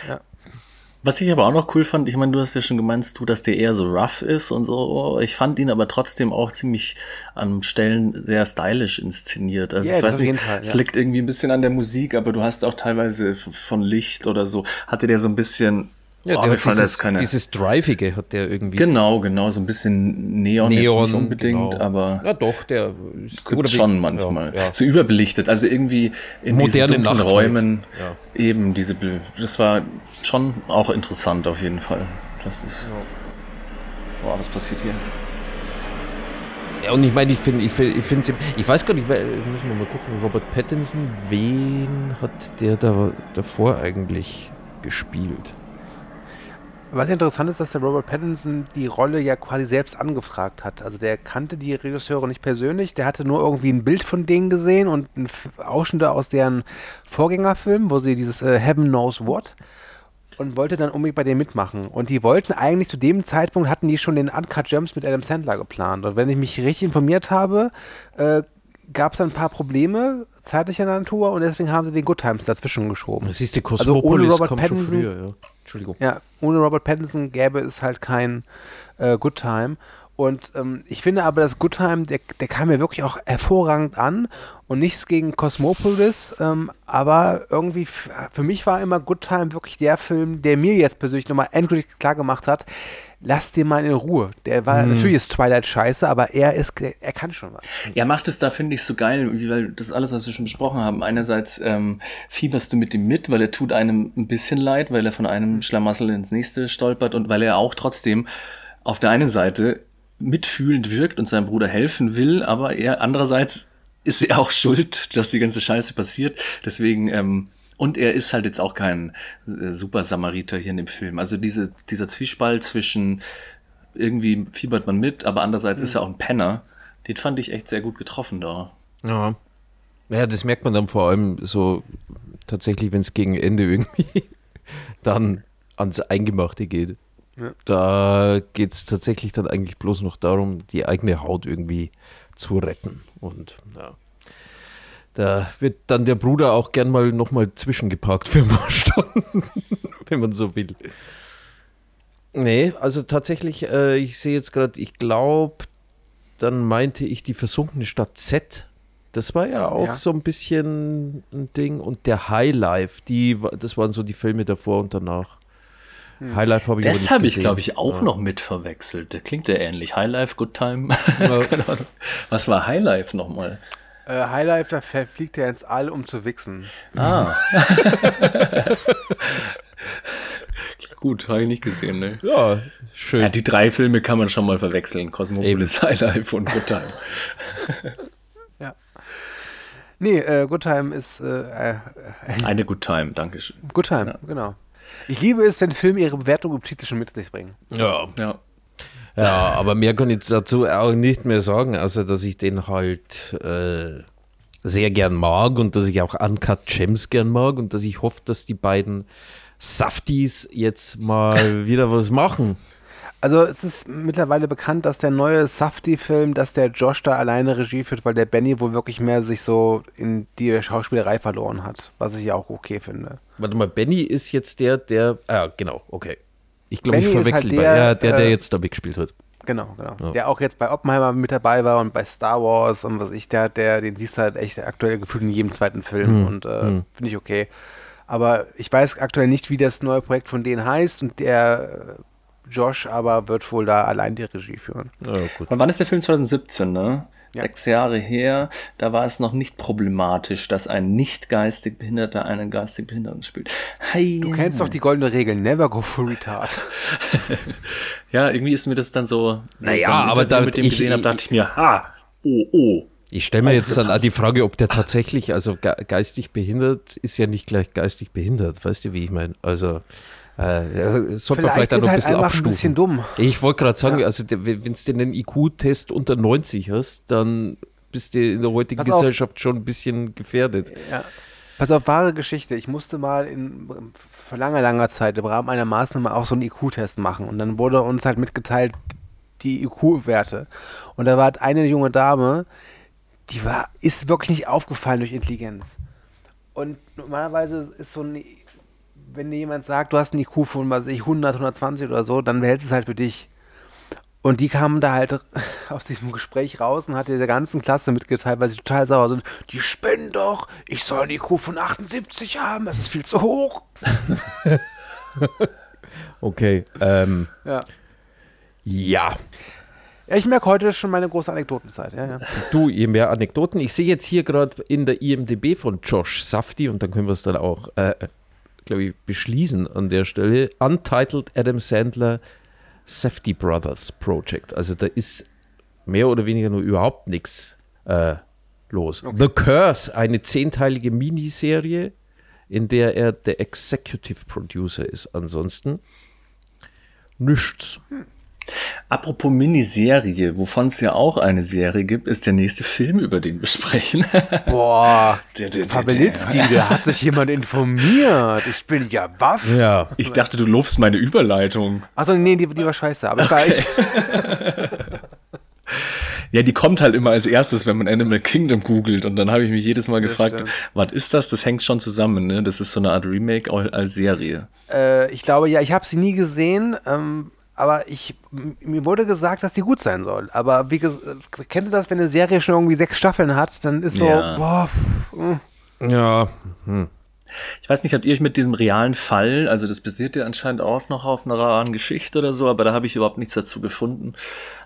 Was ich aber auch noch cool fand, ich meine, du hast ja schon gemeint, du, dass der eher so rough ist und so. Ich fand ihn aber trotzdem auch ziemlich an Stellen sehr stylisch inszeniert. Also Ja, ich weiß nicht, Fall, es ja. liegt irgendwie ein bisschen an der Musik, aber du hast auch teilweise von Licht oder so, hatte der so ein bisschen, Ja, oh, der hat dieses, jetzt keine. dieses Drivige hat der irgendwie. genau, genau, so ein bisschen Neon, jetzt Neon, nicht unbedingt, genau. aber Ja, doch, der ist wie- schon manchmal. Ja, ja. So überbelichtet, also irgendwie in Moderne diesen. Räumen. Ja. Eben, diese, das war schon auch interessant auf jeden Fall. Das ist. Wow, was passiert hier? Ja, und ich meine, ich finde, ich finde, ich, find's- ich weiß gar nicht, müssen wir mal gucken, Robert Pattinson, wen hat der da davor eigentlich gespielt? Was interessant ist, dass der Robert Pattinson die Rolle ja quasi selbst angefragt hat. Also der kannte die Regisseure nicht persönlich, der hatte nur irgendwie ein Bild von denen gesehen und einen F- Ausschnitt aus deren Vorgängerfilm, wo sie dieses äh, Heaven Knows What und wollte dann unbedingt bei denen mitmachen. Und die wollten eigentlich zu dem Zeitpunkt, hatten die schon den Uncut Gems mit Adam Sandler geplant. Und wenn ich mich richtig informiert habe, äh, gab es dann ein paar Probleme zeitlicher Natur und deswegen haben sie den Good Times dazwischen geschoben. Das ist die Also ohne Cosmopolis, Robert kommt schon Pattinson- früher, ja. Entschuldigung. Ja, ohne Robert Pattinson gäbe es halt kein äh, Good Time. Und ähm, ich finde aber, das Good Time, der, der kam mir wirklich auch hervorragend an und nichts gegen Cosmopolis, ähm, aber irgendwie für mich war immer Good Time wirklich der Film, der mir jetzt persönlich nochmal endgültig klar gemacht hat, lass den mal in Ruhe. Der war, natürlich ist Twilight scheiße, aber er ist, er kann schon was. Er macht es da, finde ich, so geil, wie- weil das alles, was wir schon besprochen haben. Einerseits ähm, fieberst du mit ihm mit, weil er tut einem ein bisschen leid, weil er von einem Schlamassel ins nächste stolpert und weil er auch trotzdem auf der einen Seite mitfühlend wirkt und seinem Bruder helfen will, aber er andererseits ist er auch schuld, dass die ganze Scheiße passiert. Deswegen, ähm, und er ist halt jetzt auch kein äh, super Samariter hier in dem Film. Also diese, dieser Zwiespalt zwischen irgendwie fiebert man mit, aber andererseits ist er auch ein Penner. Den fand ich echt sehr gut getroffen da. Ja. Ja, das merkt man dann vor allem so tatsächlich, wenn es gegen Ende irgendwie dann ans Eingemachte geht. Da geht es tatsächlich dann eigentlich bloß noch darum, die eigene Haut irgendwie zu retten. Und ja. Da wird dann der Bruder auch gern mal nochmal zwischengeparkt für ein paar Stunden, wenn man so will. Nee, also tatsächlich, äh, ich sehe jetzt gerade, ich glaube, dann meinte ich die versunkene Stadt Z. Das war ja auch Ja. so ein bisschen ein Ding. Und der Highlife, die, das waren so die Filme davor und danach. Highlife habe ich Das habe ich, glaube ich, auch Ja. noch mit verwechselt. Der klingt ja ähnlich. Highlife, Good Time. Ja. Was war Highlife nochmal? Äh, Highlife, da fliegt er ins All, um zu wichsen. Ah. Gut, habe ich nicht gesehen, ne? Ja, schön. Ja, die drei Filme kann man schon mal verwechseln. Cosmopolis, Highlife und Good Time. Nee, äh, Good Time ist äh, äh, Eine Good Time, Dankeschön. Good Time, genau. Ich liebe es, wenn Filme ihre Bewertung im Titel schon mit sich bringen. ja. Ja. Ja, aber mehr kann ich dazu auch nicht mehr sagen, also dass ich den halt äh, sehr gern mag und dass ich auch Uncut Gems gern mag und dass ich hoffe, dass die beiden Safties jetzt mal wieder was machen. Also es ist mittlerweile bekannt, dass der neue Safety-Film, dass der Josh da alleine Regie führt, weil der Benny wohl wirklich mehr sich so in die Schauspielerei verloren hat, was ich ja auch okay finde. Warte mal, Benny ist jetzt der, der. Ah, genau, okay. Ich glaube, ich ist verwechsel halt der. Ja, der, der äh, jetzt da mitgespielt hat. Genau, genau. Ja. Der auch jetzt bei Oppenheimer mit dabei war und bei Star Wars und was ich, der, der, den siehst du halt echt aktuell gefühlt in jedem zweiten Film Hm, und äh, finde ich okay. Aber ich weiß aktuell nicht, wie das neue Projekt von denen heißt und der äh, Josh aber wird wohl da allein die Regie führen. Ja, gut. Und wann ist der Film 2017, ne? Ja. Sechs Jahre her, da war es noch nicht problematisch, dass ein nicht geistig Behinderter einen geistig Behinderten spielt. Hey. Du kennst doch die goldene Regel, never go for retard. Ja, irgendwie ist mir das dann so. Naja, dann aber da- mit dem ich- gesehen habe, dachte ich mir, ha, oh, oh. Ich stelle mir jetzt dann die Frage, ob der tatsächlich, also ge geistig behindert ist ja nicht gleich geistig behindert, weißt du, wie ich meine? Also äh, ja, sollte man vielleicht auch noch ein halt bisschen einfach abstufen. ein bisschen dumm. Ich wollte gerade sagen, also wenn du den IQ-Test unter 90 hast, dann bist du in der heutigen Pass auf. Gesellschaft schon ein bisschen gefährdet. Ja. Pass auf, wahre Geschichte. Ich musste mal in, vor langer, langer Zeit im Rahmen einer Maßnahme auch so einen IQ-Test machen. Und dann wurde uns halt mitgeteilt, die IQ-Werte. Und da war halt eine junge Dame, die war, ist wirklich nicht aufgefallen durch Intelligenz. Und normalerweise ist so ein, wenn dir jemand sagt, du hast einen IQ von, was ich, 100, 120 oder so, dann behältst du es halt für dich. Und die kamen da halt aus diesem Gespräch raus und hat der ganzen Klasse mitgeteilt, weil sie total sauer sind. Die spinnen doch, ich soll einen IQ von 78 haben, das ist viel zu hoch. Okay, ähm, Ja. ja. Ja, ich merke heute schon meine große Anekdotenzeit. Ja, ja. Du, je mehr Anekdoten. Ich sehe jetzt hier gerade in der IMDB von Josh Safdie und dann können wir es dann auch, äh, glaube ich, beschließen an der Stelle. Untitled Adam Sandler Safdie Brothers Project. Also da ist mehr oder weniger nur überhaupt nichts äh, los. The Curse, eine zehnteilige Miniserie, in der er der Executive Producer ist. Ansonsten nichts. Apropos Miniserie, wovon es ja auch eine Serie gibt, ist der nächste Film, über den wir sprechen. Boah, Der- der- der- Pawelitzki, da hat sich jemand informiert. Ich bin ja baff. Ja. Ich dachte, du lobst meine Überleitung. Achso, nee, die, die war scheiße. Aber okay. ich, Ja, die kommt halt immer als erstes, wenn man Animal Kingdom googelt. Und dann habe ich mich jedes Mal gefragt, stimmt. was ist das? Das hängt schon zusammen, ne? Das ist so eine Art Remake als Serie. äh, ich glaube, ja, ich habe sie nie gesehen. Ähm, aber ich, mir wurde gesagt, dass die gut sein soll. Aber wie ges- äh, kennst du das, wenn eine Serie schon irgendwie sechs Staffeln hat, dann ist so, Ja. boah, mh. Ja, Ich weiß nicht, habt ihr euch mit diesem realen Fall, also das basiert ja anscheinend auch noch auf einer wahren Geschichte oder so, aber da habe ich überhaupt nichts dazu gefunden.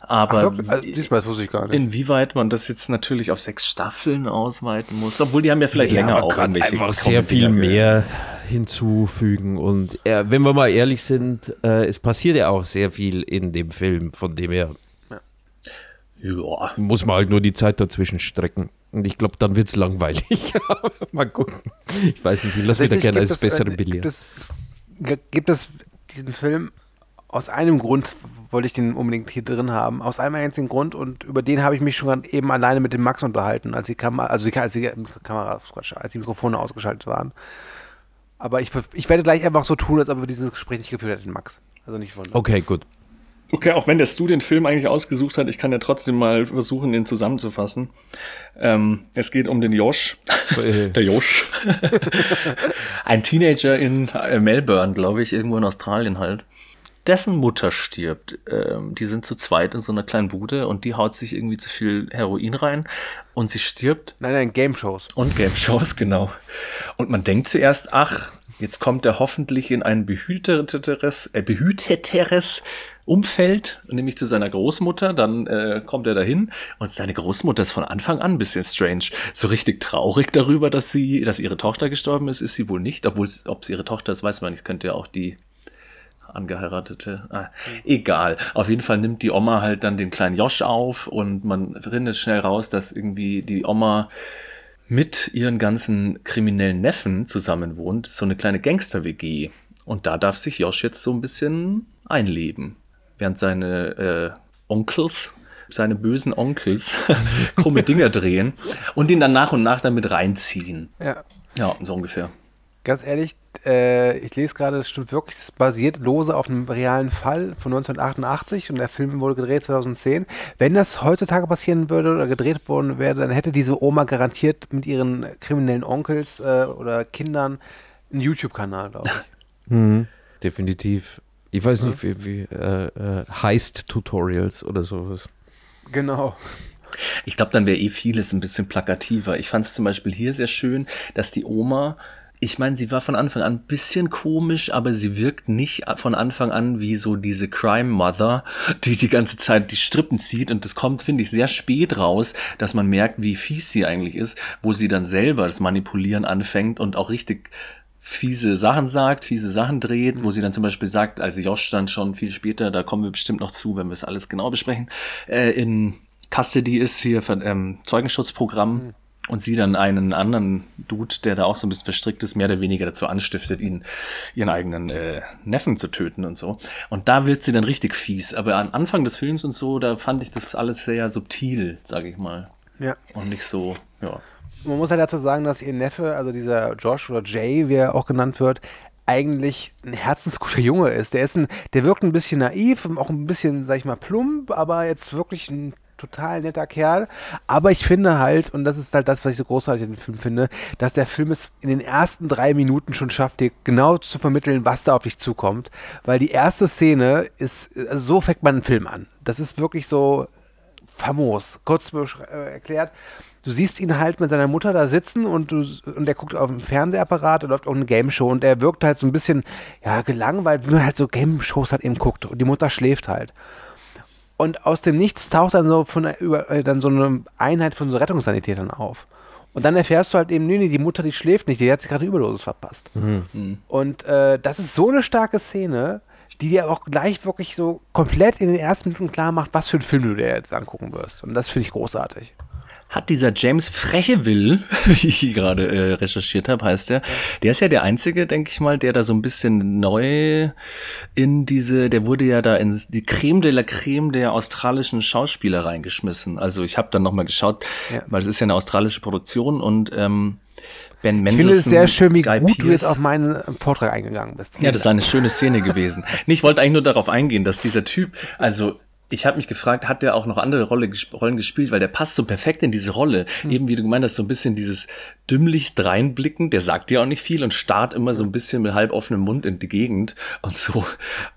Aber Ach, wirklich? Also, diesmal, wusste ich gar nicht. inwieweit man das jetzt natürlich auf sechs Staffeln ausweiten muss, obwohl die haben ja vielleicht länger aber auch irgendwelche einfach sehr viel mehr hinzufügen. Und äh, wenn wir mal ehrlich sind, äh, es passiert ja auch sehr viel in dem Film, von dem her Ja. muss man halt nur die Zeit dazwischen strecken. Und ich glaube, dann wird es langweilig. mal gucken. Ich weiß nicht, ich lass mich da gerne gibt als es, äh, besseren Gibt belehren. es, ge- gibt es diesen Film aus einem Grund, wollte ich den unbedingt hier drin haben, aus einem einzigen Grund und über den habe ich mich schon eben alleine mit dem Max unterhalten, als die Kamera, also die, als die Kamera, als die Mikrofone ausgeschaltet waren. Aber ich, ich werde gleich einfach so tun, als ob wir dieses Gespräch nicht geführt hätten, Max. Also nicht von. Okay, gut. Okay, auch wenn der Stu den Film eigentlich ausgesucht hat, ich kann ja trotzdem mal versuchen, den zusammenzufassen. Ähm, es geht um den Josh. Äh. der Josh. Ein Teenager in äh, Melbourne, glaube ich, irgendwo in Australien halt. Dessen Mutter stirbt. Ähm, die sind zu zweit in so einer kleinen Bude und die haut sich irgendwie zu viel Heroin rein und sie stirbt Nein, nein, Game Shows. und Game Shows, genau. Und man denkt zuerst, ach, jetzt kommt er hoffentlich in ein behüteteres, äh, behüteteres Umfeld, nämlich zu seiner Großmutter. Dann äh, kommt er dahin und seine Großmutter ist von Anfang an ein bisschen strange. So richtig traurig darüber, dass sie, dass ihre Tochter gestorben ist, ist sie wohl nicht. Obwohl, ob sie ihre Tochter ist, weiß man nicht. Könnte ja auch die angeheiratete. Ah, egal. Auf jeden Fall nimmt die Oma halt dann den kleinen Josh auf und man findet schnell raus, dass irgendwie die Oma mit ihren ganzen kriminellen Neffen zusammen wohnt, so eine kleine Gangster-WG. Und da darf sich Josh jetzt so ein bisschen einleben, während seine äh, Onkels, seine bösen Onkels, krumme Dinger drehen und ihn dann nach und nach damit reinziehen. Ja. Ja, so ungefähr. Ganz ehrlich, äh, ich lese gerade, es stimmt wirklich, es basiert lose auf einem realen Fall von 1988 und der Film wurde gedreht 2010. Wenn das heutzutage passieren würde oder gedreht worden wäre, dann hätte diese Oma garantiert mit ihren kriminellen Onkels äh, oder Kindern einen YouTube-Kanal, glaube ich. Definitiv. Ich weiß nicht, wie, wie äh, äh, Heist-Tutorials oder sowas. Genau. Ich glaube, dann wäre eh vieles ein bisschen plakativer. Ich fand es zum Beispiel hier sehr schön, dass die Oma Ich meine, sie war von Anfang an ein bisschen komisch, aber sie wirkt nicht von Anfang an wie so diese Crime Mother, die die ganze Zeit die Strippen zieht. Und das kommt, finde ich, sehr spät raus, dass man merkt, wie fies sie eigentlich ist, wo sie dann selber das Manipulieren anfängt und auch richtig fiese Sachen sagt, fiese Sachen dreht, wo sie dann zum Beispiel sagt, als Josh dann schon viel später, da kommen wir bestimmt noch zu, wenn wir es alles genau besprechen, äh, in Custody ist hier ähm, Zeugenschutzprogramm und sie dann einen anderen Dude, der da auch so ein bisschen verstrickt ist, mehr oder weniger dazu anstiftet, ihn ihren eigenen äh, Neffen zu töten und so. Und da wird sie dann richtig fies. Aber am Anfang des Films und so, da fand ich das alles sehr subtil, sage ich mal. Ja. Und nicht so, ja. Man muss halt dazu sagen, dass ihr Neffe, also dieser Josh oder Jay, wie er auch genannt wird, eigentlich ein herzensguter Junge ist. Der ist ein, der wirkt ein bisschen naiv, auch ein bisschen, sag ich mal, plump, aber jetzt wirklich ein total netter Kerl. Aber ich finde halt, und das ist halt das, was ich so großartig in dem Film finde, dass der Film es in den ersten drei Minuten schon schafft, dir genau zu vermitteln, was da auf dich zukommt. Weil die erste Szene ist, also so fängt man einen Film an. Das ist wirklich so famos. Kurz äh, erklärt, du siehst ihn halt mit seiner Mutter da sitzen und, du, und der guckt auf dem Fernsehapparat und läuft auch eine Game-Show und er wirkt halt so ein bisschen, ja, gelangweilt, wie man halt so Game-Shows halt eben guckt und die Mutter schläft halt. Und aus dem Nichts taucht dann so von der, über, äh, dann so eine Einheit von so Rettungssanitätern auf. Und dann erfährst du halt eben, nee, nee, die Mutter, die schläft nicht, die hat sich gerade Überdosis verpasst. Und äh, das ist so eine starke Szene, die dir auch gleich wirklich so komplett in den ersten Minuten klar macht, was für einen Film du dir jetzt angucken wirst. Und das finde ich großartig. Hat dieser James Frechewill, wie ich gerade äh, recherchiert habe, heißt der, der ist ja der Einzige, denke ich mal, der da so ein bisschen neu in diese, der wurde ja da in die Creme de la Creme der australischen Schauspieler reingeschmissen. Also ich habe dann nochmal geschaut, Ja. weil es ist ja eine australische Produktion und ähm, Ben Ich Mendelsohn, finde es sehr schön, wie Guy gut du jetzt auf meinen äh, Vortrag eingegangen bist. Ja, das ist eine schöne Szene gewesen. Nee, ich wollte eigentlich nur darauf eingehen, dass dieser Typ, also ich habe mich gefragt, hat der auch noch andere Rolle, Rollen gespielt, weil der passt so perfekt in diese Rolle. Eben wie du gemeint hast, so ein bisschen dieses dümmlich dreinblicken, der sagt dir auch nicht viel und starrt immer so ein bisschen mit halb offenem Mund in die Gegend und so.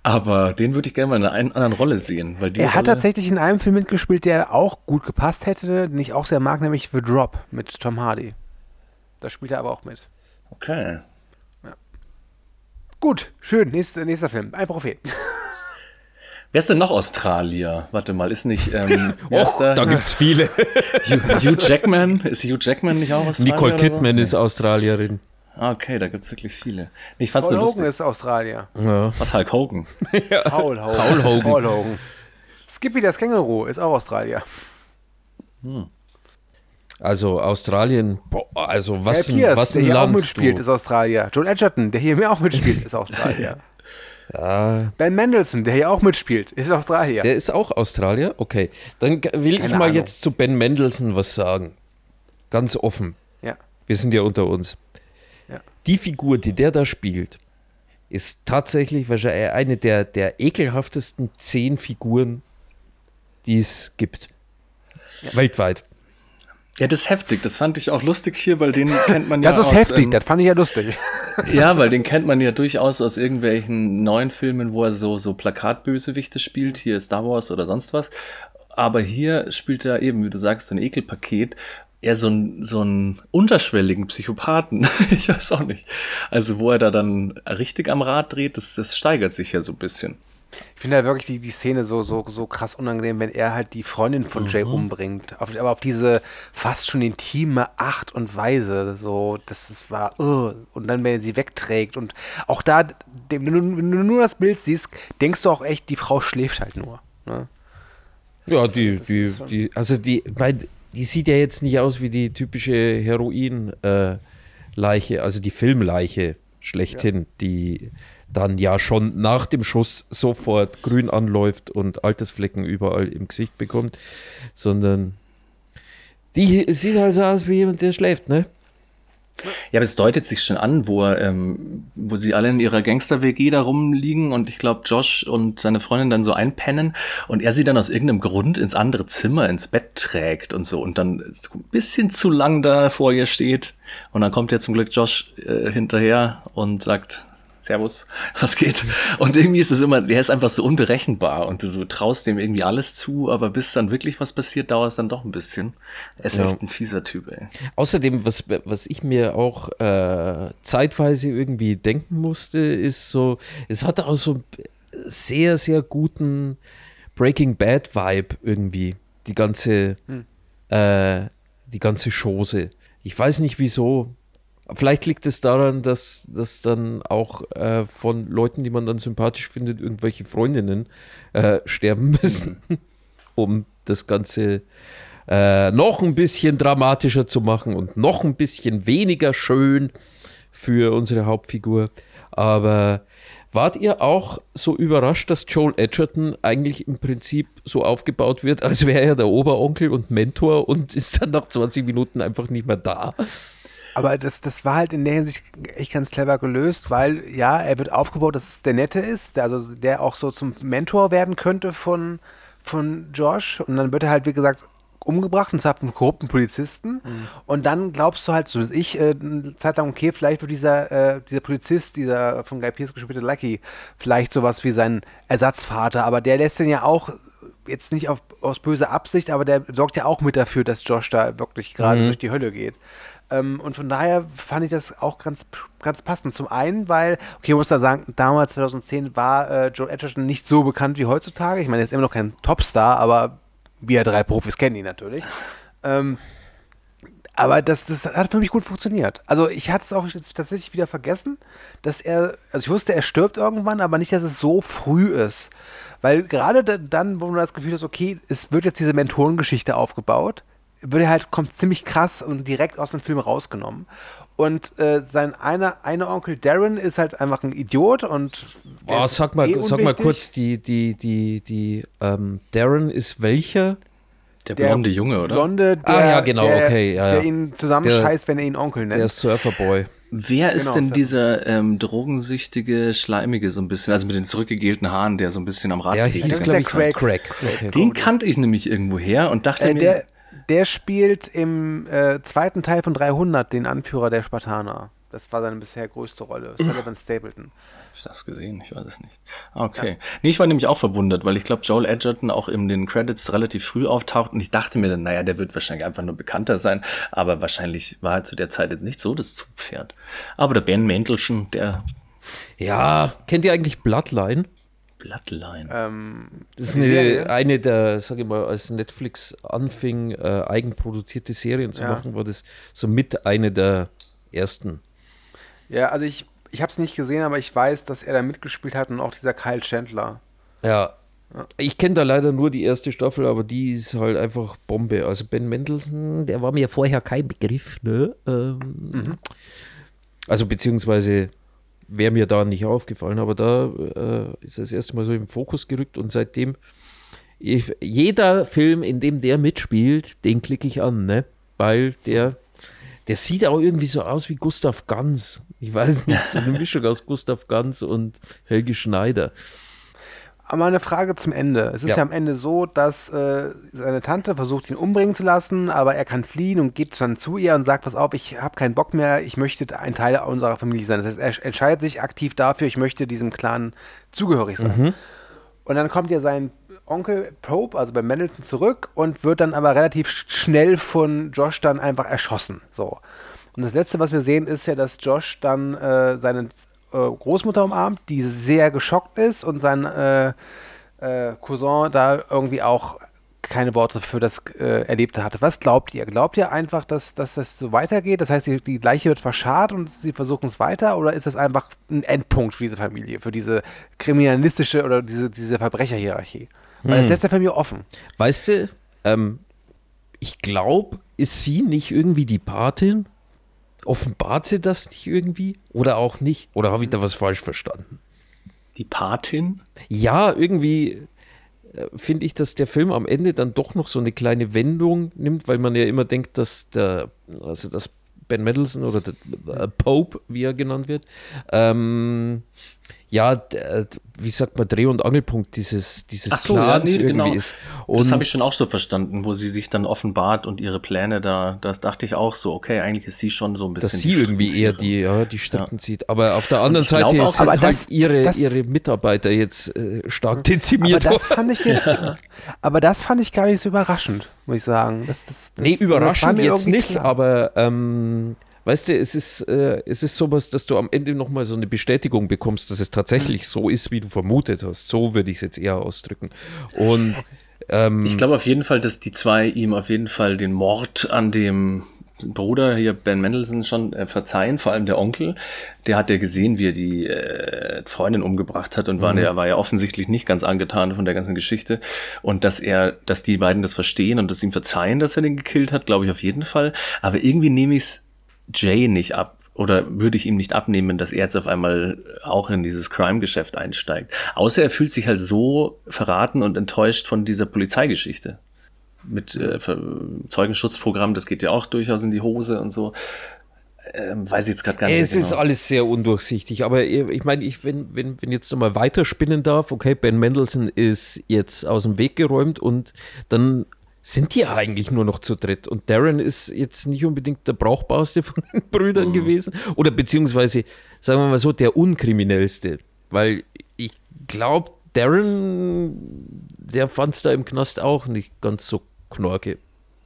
Aber den würde ich gerne mal in einer ein- anderen Rolle sehen, weil die Er hat Rolle, tatsächlich in einem Film mitgespielt, der auch gut gepasst hätte, den ich auch sehr mag, nämlich The Drop mit Tom Hardy. Da spielt er aber auch mit. Okay. Gut, schön. Nächster, nächster Film. Ein Prophet. Wer ist denn noch Australier? Warte mal, ist nicht ähm, Och, der? da gibt's viele. Hugh, Hugh Jackman? Ist Hugh Jackman nicht auch Australier? Nicole oder so? Kidman ist Australierin. Ah, okay, da gibt's wirklich viele. Ich fand's Paul nur Hogan ist Australier. Ja. Was Hulk Hogan? Paul Hogan. Paul Hogan. Paul Hogan. Skippy das Känguru ist auch Australier. Also Australien, boah, also was Guy ein, was der ein hier auch Land. mitspielt, Du. ist Australier. John Edgerton, der hier mir auch mitspielt, ist Australier. Ja, Ben Mendelssohn, der hier auch mitspielt, ist Australier. der ist auch Australier? Okay. Dann will ich Keine mal Ahnung. jetzt zu Ben Mendelssohn was sagen. Ganz offen. ja. Wir sind ja unter uns. Ja. Die Figur, die der da spielt, ist tatsächlich wahrscheinlich eine der, der ekelhaftesten zehn Figuren, die es gibt. Weltweit. Ja, das ist heftig. Das fand ich auch lustig hier, weil den kennt man ja Das ist aus, heftig, ähm, das fand ich ja lustig. Ja, weil den kennt man ja durchaus aus irgendwelchen neuen Filmen, wo er so, so Plakatbösewichte spielt, hier Star Wars oder sonst was. Aber hier spielt er eben, wie du sagst, so ein Ekelpaket. Eher so ein, so einen unterschwelligen Psychopathen. ich weiß auch nicht. Also, wo er da dann richtig am Rad dreht, das, das steigert sich ja so ein bisschen. Ich finde halt wirklich die, die Szene so, so, so krass unangenehm, wenn er halt die Freundin von Jay Mhm. umbringt. Auf, aber auf diese fast schon intime Art und Weise. So, das, das war, uh, und dann, wenn er sie wegträgt. Und auch da, wenn du, wenn du nur das Bild siehst, denkst du auch echt, die Frau schläft halt nur. Ne? Ja, die, die, die, also die, weil die sieht ja jetzt nicht aus wie die typische Heroin-Leiche, also die Filmleiche schlechthin, die dann ja schon nach dem Schuss sofort grün anläuft und Altersflecken überall im Gesicht bekommt, sondern die sieht also aus wie jemand, der schläft, ne? Ja, aber es deutet sich schon an, wo, er, ähm, wo sie alle in ihrer Gangster-WG da rumliegen und ich glaube, Josh und seine Freundin dann so einpennen und er sie dann aus irgendeinem Grund ins andere Zimmer, ins Bett trägt und so und dann so ein bisschen zu lang da vor ihr steht und dann kommt ja zum Glück Josh äh, hinterher und sagt, Servus, was geht? Und irgendwie ist es immer, der ist einfach so unberechenbar und du, du traust dem irgendwie alles zu, aber bis dann wirklich was passiert, dauert es dann doch ein bisschen. Er ist Ja. echt ein fieser Typ, ey. Außerdem, was, was ich mir auch äh, zeitweise irgendwie denken musste, ist so, es hatte auch so einen sehr, sehr guten Breaking Bad Vibe irgendwie, die ganze, äh, die ganze Chose. Ich weiß nicht wieso. Vielleicht liegt es daran, dass, dass dann auch äh, von Leuten, die man dann sympathisch findet, irgendwelche Freundinnen äh, sterben müssen, um das Ganze äh, noch ein bisschen dramatischer zu machen und noch ein bisschen weniger schön für unsere Hauptfigur. Aber wart ihr auch so überrascht, dass Joel Edgerton eigentlich im Prinzip so aufgebaut wird, als wäre er der Oberonkel und Mentor und ist dann nach 20 Minuten einfach nicht mehr da? Aber das, das war halt in der Hinsicht echt ganz clever gelöst, weil ja, er wird aufgebaut, dass es der Nette ist, der, also der auch so zum Mentor werden könnte von, von Josh. Und dann wird er halt, wie gesagt, umgebracht und zwar von korrupten Polizisten. Und dann glaubst du halt, so wie ich, äh, eine Zeit lang, okay, vielleicht wird dieser, äh, dieser Polizist, dieser von Guy Pearce gespielte Lucky, vielleicht sowas wie sein Ersatzvater, aber der lässt den ja auch jetzt nicht auf, aus böser Absicht, aber der sorgt ja auch mit dafür, dass Josh da wirklich gerade durch die Hölle geht. Ähm, und von daher fand ich das auch ganz, ganz passend. Zum einen, weil, okay, ich muss da sagen, damals 2010 war äh, Joel Edgerton nicht so bekannt wie heutzutage. Ich meine, er ist immer noch kein Topstar, aber wir drei Profis kennen ihn natürlich. Ähm, aber das, das hat für mich gut funktioniert. Also ich hatte es auch tatsächlich wieder vergessen, dass er, also ich wusste, er stirbt irgendwann, aber nicht, dass es so früh ist. Weil gerade da- dann, wo man das Gefühl hat, okay, es wird jetzt diese Mentorengeschichte aufgebaut, wird er halt, kommt ziemlich krass und direkt aus dem Film rausgenommen. Und äh, sein einer, einer Onkel Darren ist halt einfach ein Idiot und der Oh, ist sag mal, eh sag mal kurz, die, die, die, die, ähm, Darren ist welcher? Der Der blonde Junge, oder? Blonde, der, Ah, ja, genau, der, okay, ja, der ja. ihn zusammenscheißt, wenn er ihn Onkel nennt. Der Surferboy. Wer ist Genau, denn dieser ähm, drogensüchtige, schleimige so ein bisschen, also mit den zurückgegelten Haaren, der so ein bisschen am Rad Der hieß, glaube ich, der? Craig. Okay. Den kannte ich nämlich irgendwo her und dachte Äh, mir, der, spielt im äh, zweiten Teil von 300 den Anführer der Spartaner. Das war seine bisher größte Rolle. Sullivan Stapleton. Hab ich das gesehen? Ich weiß es nicht. Ah, Okay. Nee, ich war nämlich auch verwundert, weil ich glaube, Joel Edgerton auch in den Credits relativ früh auftaucht und ich dachte mir dann, naja, der wird wahrscheinlich einfach nur bekannter sein, aber wahrscheinlich war er zu der Zeit jetzt nicht so das Zugpferd. Aber der Ben Mendelschen, der Ja, kennt ihr eigentlich Bloodline? Bloodline. Ähm, Das ist eine, eine der, sag ich mal, als Netflix anfing, äh, eigenproduzierte Serien zu Ja. machen, war das so mit eine der ersten. ja, also ich, ich habe es nicht gesehen, aber ich weiß, dass er da mitgespielt hat und auch dieser Kyle Chandler. Ja. Ich kenne da leider nur die erste Staffel, aber die ist halt einfach Bombe. Also Ben Mendelssohn, der war mir vorher kein Begriff, ne? Ähm, Also beziehungsweise wäre mir da nicht aufgefallen, aber da äh, ist das erste Mal so im Fokus gerückt und seitdem ich, jeder Film, in dem der mitspielt, den klicke ich an, ne? Weil der, der sieht auch irgendwie so aus wie Gustav Ganz. Ich weiß nicht, so eine Mischung aus Gustav Ganz und Helge Schneider. Aber eine Frage zum Ende. Es ist ja, Ja. am Ende so, dass äh, seine Tante versucht, ihn umbringen zu lassen, aber er kann fliehen und geht dann zu ihr und sagt, pass auf, ich habe keinen Bock mehr, ich möchte ein Teil unserer Familie sein. Das heißt, er entscheidet sich aktiv dafür, ich möchte diesem Clan zugehörig sein. Und dann kommt ja sein Onkel Pope, also bei Mendelssohn, zurück und wird dann aber relativ sch- schnell von Josh dann einfach erschossen. So. Und das Letzte, was wir sehen, ist ja, dass Josh dann äh, seine Großmutter umarmt, die sehr geschockt ist und sein äh, äh, Cousin da irgendwie auch keine Worte für das äh, Erlebte hatte. Was glaubt ihr? Glaubt ihr einfach, dass, dass das so weitergeht? Das heißt, die, die Leiche wird verscharrt und sie versuchen es weiter? Oder ist das einfach ein Endpunkt für diese Familie, für diese kriminalistische oder diese, diese Verbrecherhierarchie? Weil das lässt der Familie offen. Weißt du, ähm, ich glaube, ist sie nicht irgendwie die Patin? Offenbart sie das nicht irgendwie? Oder auch nicht? Oder habe ich da was falsch verstanden? Die Patin? Ja, irgendwie äh, finde ich, dass der Film am Ende dann doch noch so eine kleine Wendung nimmt, weil man ja immer denkt, dass der, also dass Ben Mendelssohn oder der, äh, Pope, wie er genannt wird, ähm, ja, der, wie sagt man, Dreh- und Angelpunkt dieses, dieses Ach so, ja, Plans nee, irgendwie genau. ist. das Und habe ich schon auch so verstanden, wo sie sich dann offenbart und ihre Pläne da, das dachte ich auch so, okay, eigentlich ist sie schon so ein bisschen. dass sie die irgendwie eher die, ja, die Strippen zieht. Aber auf der anderen Seite auch, ist aber halt das- ihre, das- ihre Mitarbeiter jetzt äh, stark Aber dezimiert das worden. fand ich jetzt, aber das fand ich gar nicht so überraschend, muss ich sagen. Das, das, das, Nee, das überraschend jetzt nicht, klar. aber ähm, weißt du, es ist, äh, es ist sowas, dass du am Ende nochmal so eine Bestätigung bekommst, dass es Mhm. tatsächlich so ist, wie du vermutet hast. So würde ich es jetzt eher ausdrücken. Und ähm, Ich glaube auf jeden Fall, dass die zwei ihm auf jeden Fall den Mord an dem Bruder hier Ben Mendelssohn schon äh, verzeihen, vor allem der Onkel. Der hat ja gesehen, wie er die äh, Freundin umgebracht hat und war, er war ja offensichtlich nicht ganz angetan von der ganzen Geschichte. Und dass er, dass die beiden das verstehen und das ihm verzeihen, dass er den gekillt hat, glaube ich auf jeden Fall. Aber irgendwie nehme ich es Jay nicht ab. Oder würde ich ihm nicht abnehmen, dass er jetzt auf einmal auch in dieses Crime-Geschäft einsteigt. Außer er fühlt sich halt so verraten und enttäuscht von dieser Polizeigeschichte mit äh, Zeugenschutzprogramm, das geht ja auch durchaus in die Hose und so. Ähm, weiß ich jetzt gerade gar nicht. es mehr ist genau. alles sehr undurchsichtig. Aber ich ich meine, ich, wenn, wenn, wenn jetzt nochmal weiterspinnen darf, okay, Ben Mendelssohn ist jetzt aus dem Weg geräumt und dann sind die eigentlich nur noch zu dritt. Und Darren ist jetzt nicht unbedingt der brauchbarste von den Brüdern Mhm. gewesen. Oder beziehungsweise, sagen wir mal so, der unkriminellste. Weil ich glaube, Darren, der fand es da im Knast auch nicht ganz so knorke.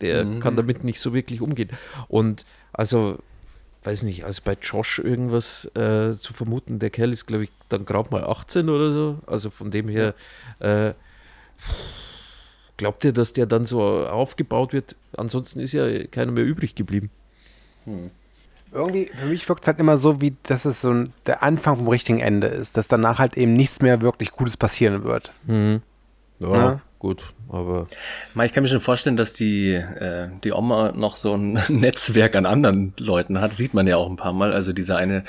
Der Mhm. kann damit nicht so wirklich umgehen. Und also, weiß nicht, also bei Josh irgendwas äh, zu vermuten, der Kerl ist, glaube ich, dann gerade mal 18 oder so. Also von dem her, äh, glaubt ihr, dass der dann so aufgebaut wird? Ansonsten ist ja keiner mehr übrig geblieben. Irgendwie, für mich wirkt es halt immer so, wie dass es so ein, der Anfang vom richtigen Ende ist, dass danach halt eben nichts mehr wirklich Gutes passieren wird. Ja, Ja. gut, aber Ich kann mir schon vorstellen, dass die, äh, die Oma noch so ein Netzwerk an anderen Leuten hat. Sieht man ja auch ein paar Mal. Also dieser eine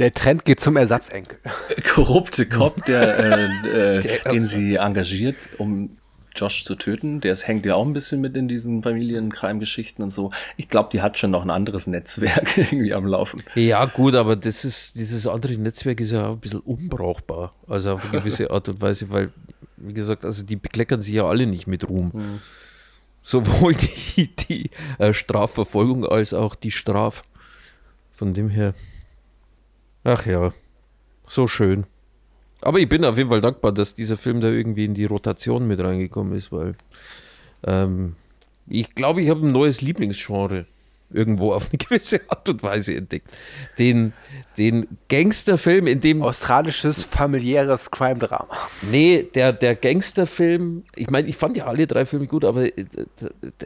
Der Trend geht zum Ersatzenkel. korrupte Cop, der, äh, äh, Der- den sie engagiert, um Josh zu töten. Der hängt ja auch ein bisschen mit in diesen Familienkreimgeschichten und so. Ich glaube, die hat schon noch ein anderes Netzwerk irgendwie am Laufen. Ja, gut, aber das ist, dieses andere Netzwerk ist ja auch ein bisschen unbrauchbar. Also auf eine gewisse Art und Weise, weil, wie gesagt, also die bekleckern sich ja alle nicht mit Ruhm. Sowohl die, die äh, Strafverfolgung als auch die Straf. Von dem her. Ach ja, so schön. Aber ich bin auf jeden Fall dankbar, dass dieser Film da irgendwie in die Rotation mit reingekommen ist, weil ähm, ich glaube, ich habe ein neues Lieblingsgenre irgendwo auf eine gewisse Art und Weise entdeckt. Den, den Gangsterfilm, in dem Australisches familiäres Crime-Drama. Nee, der, der Gangsterfilm, ich meine, ich fand ja alle drei Filme gut, aber äh,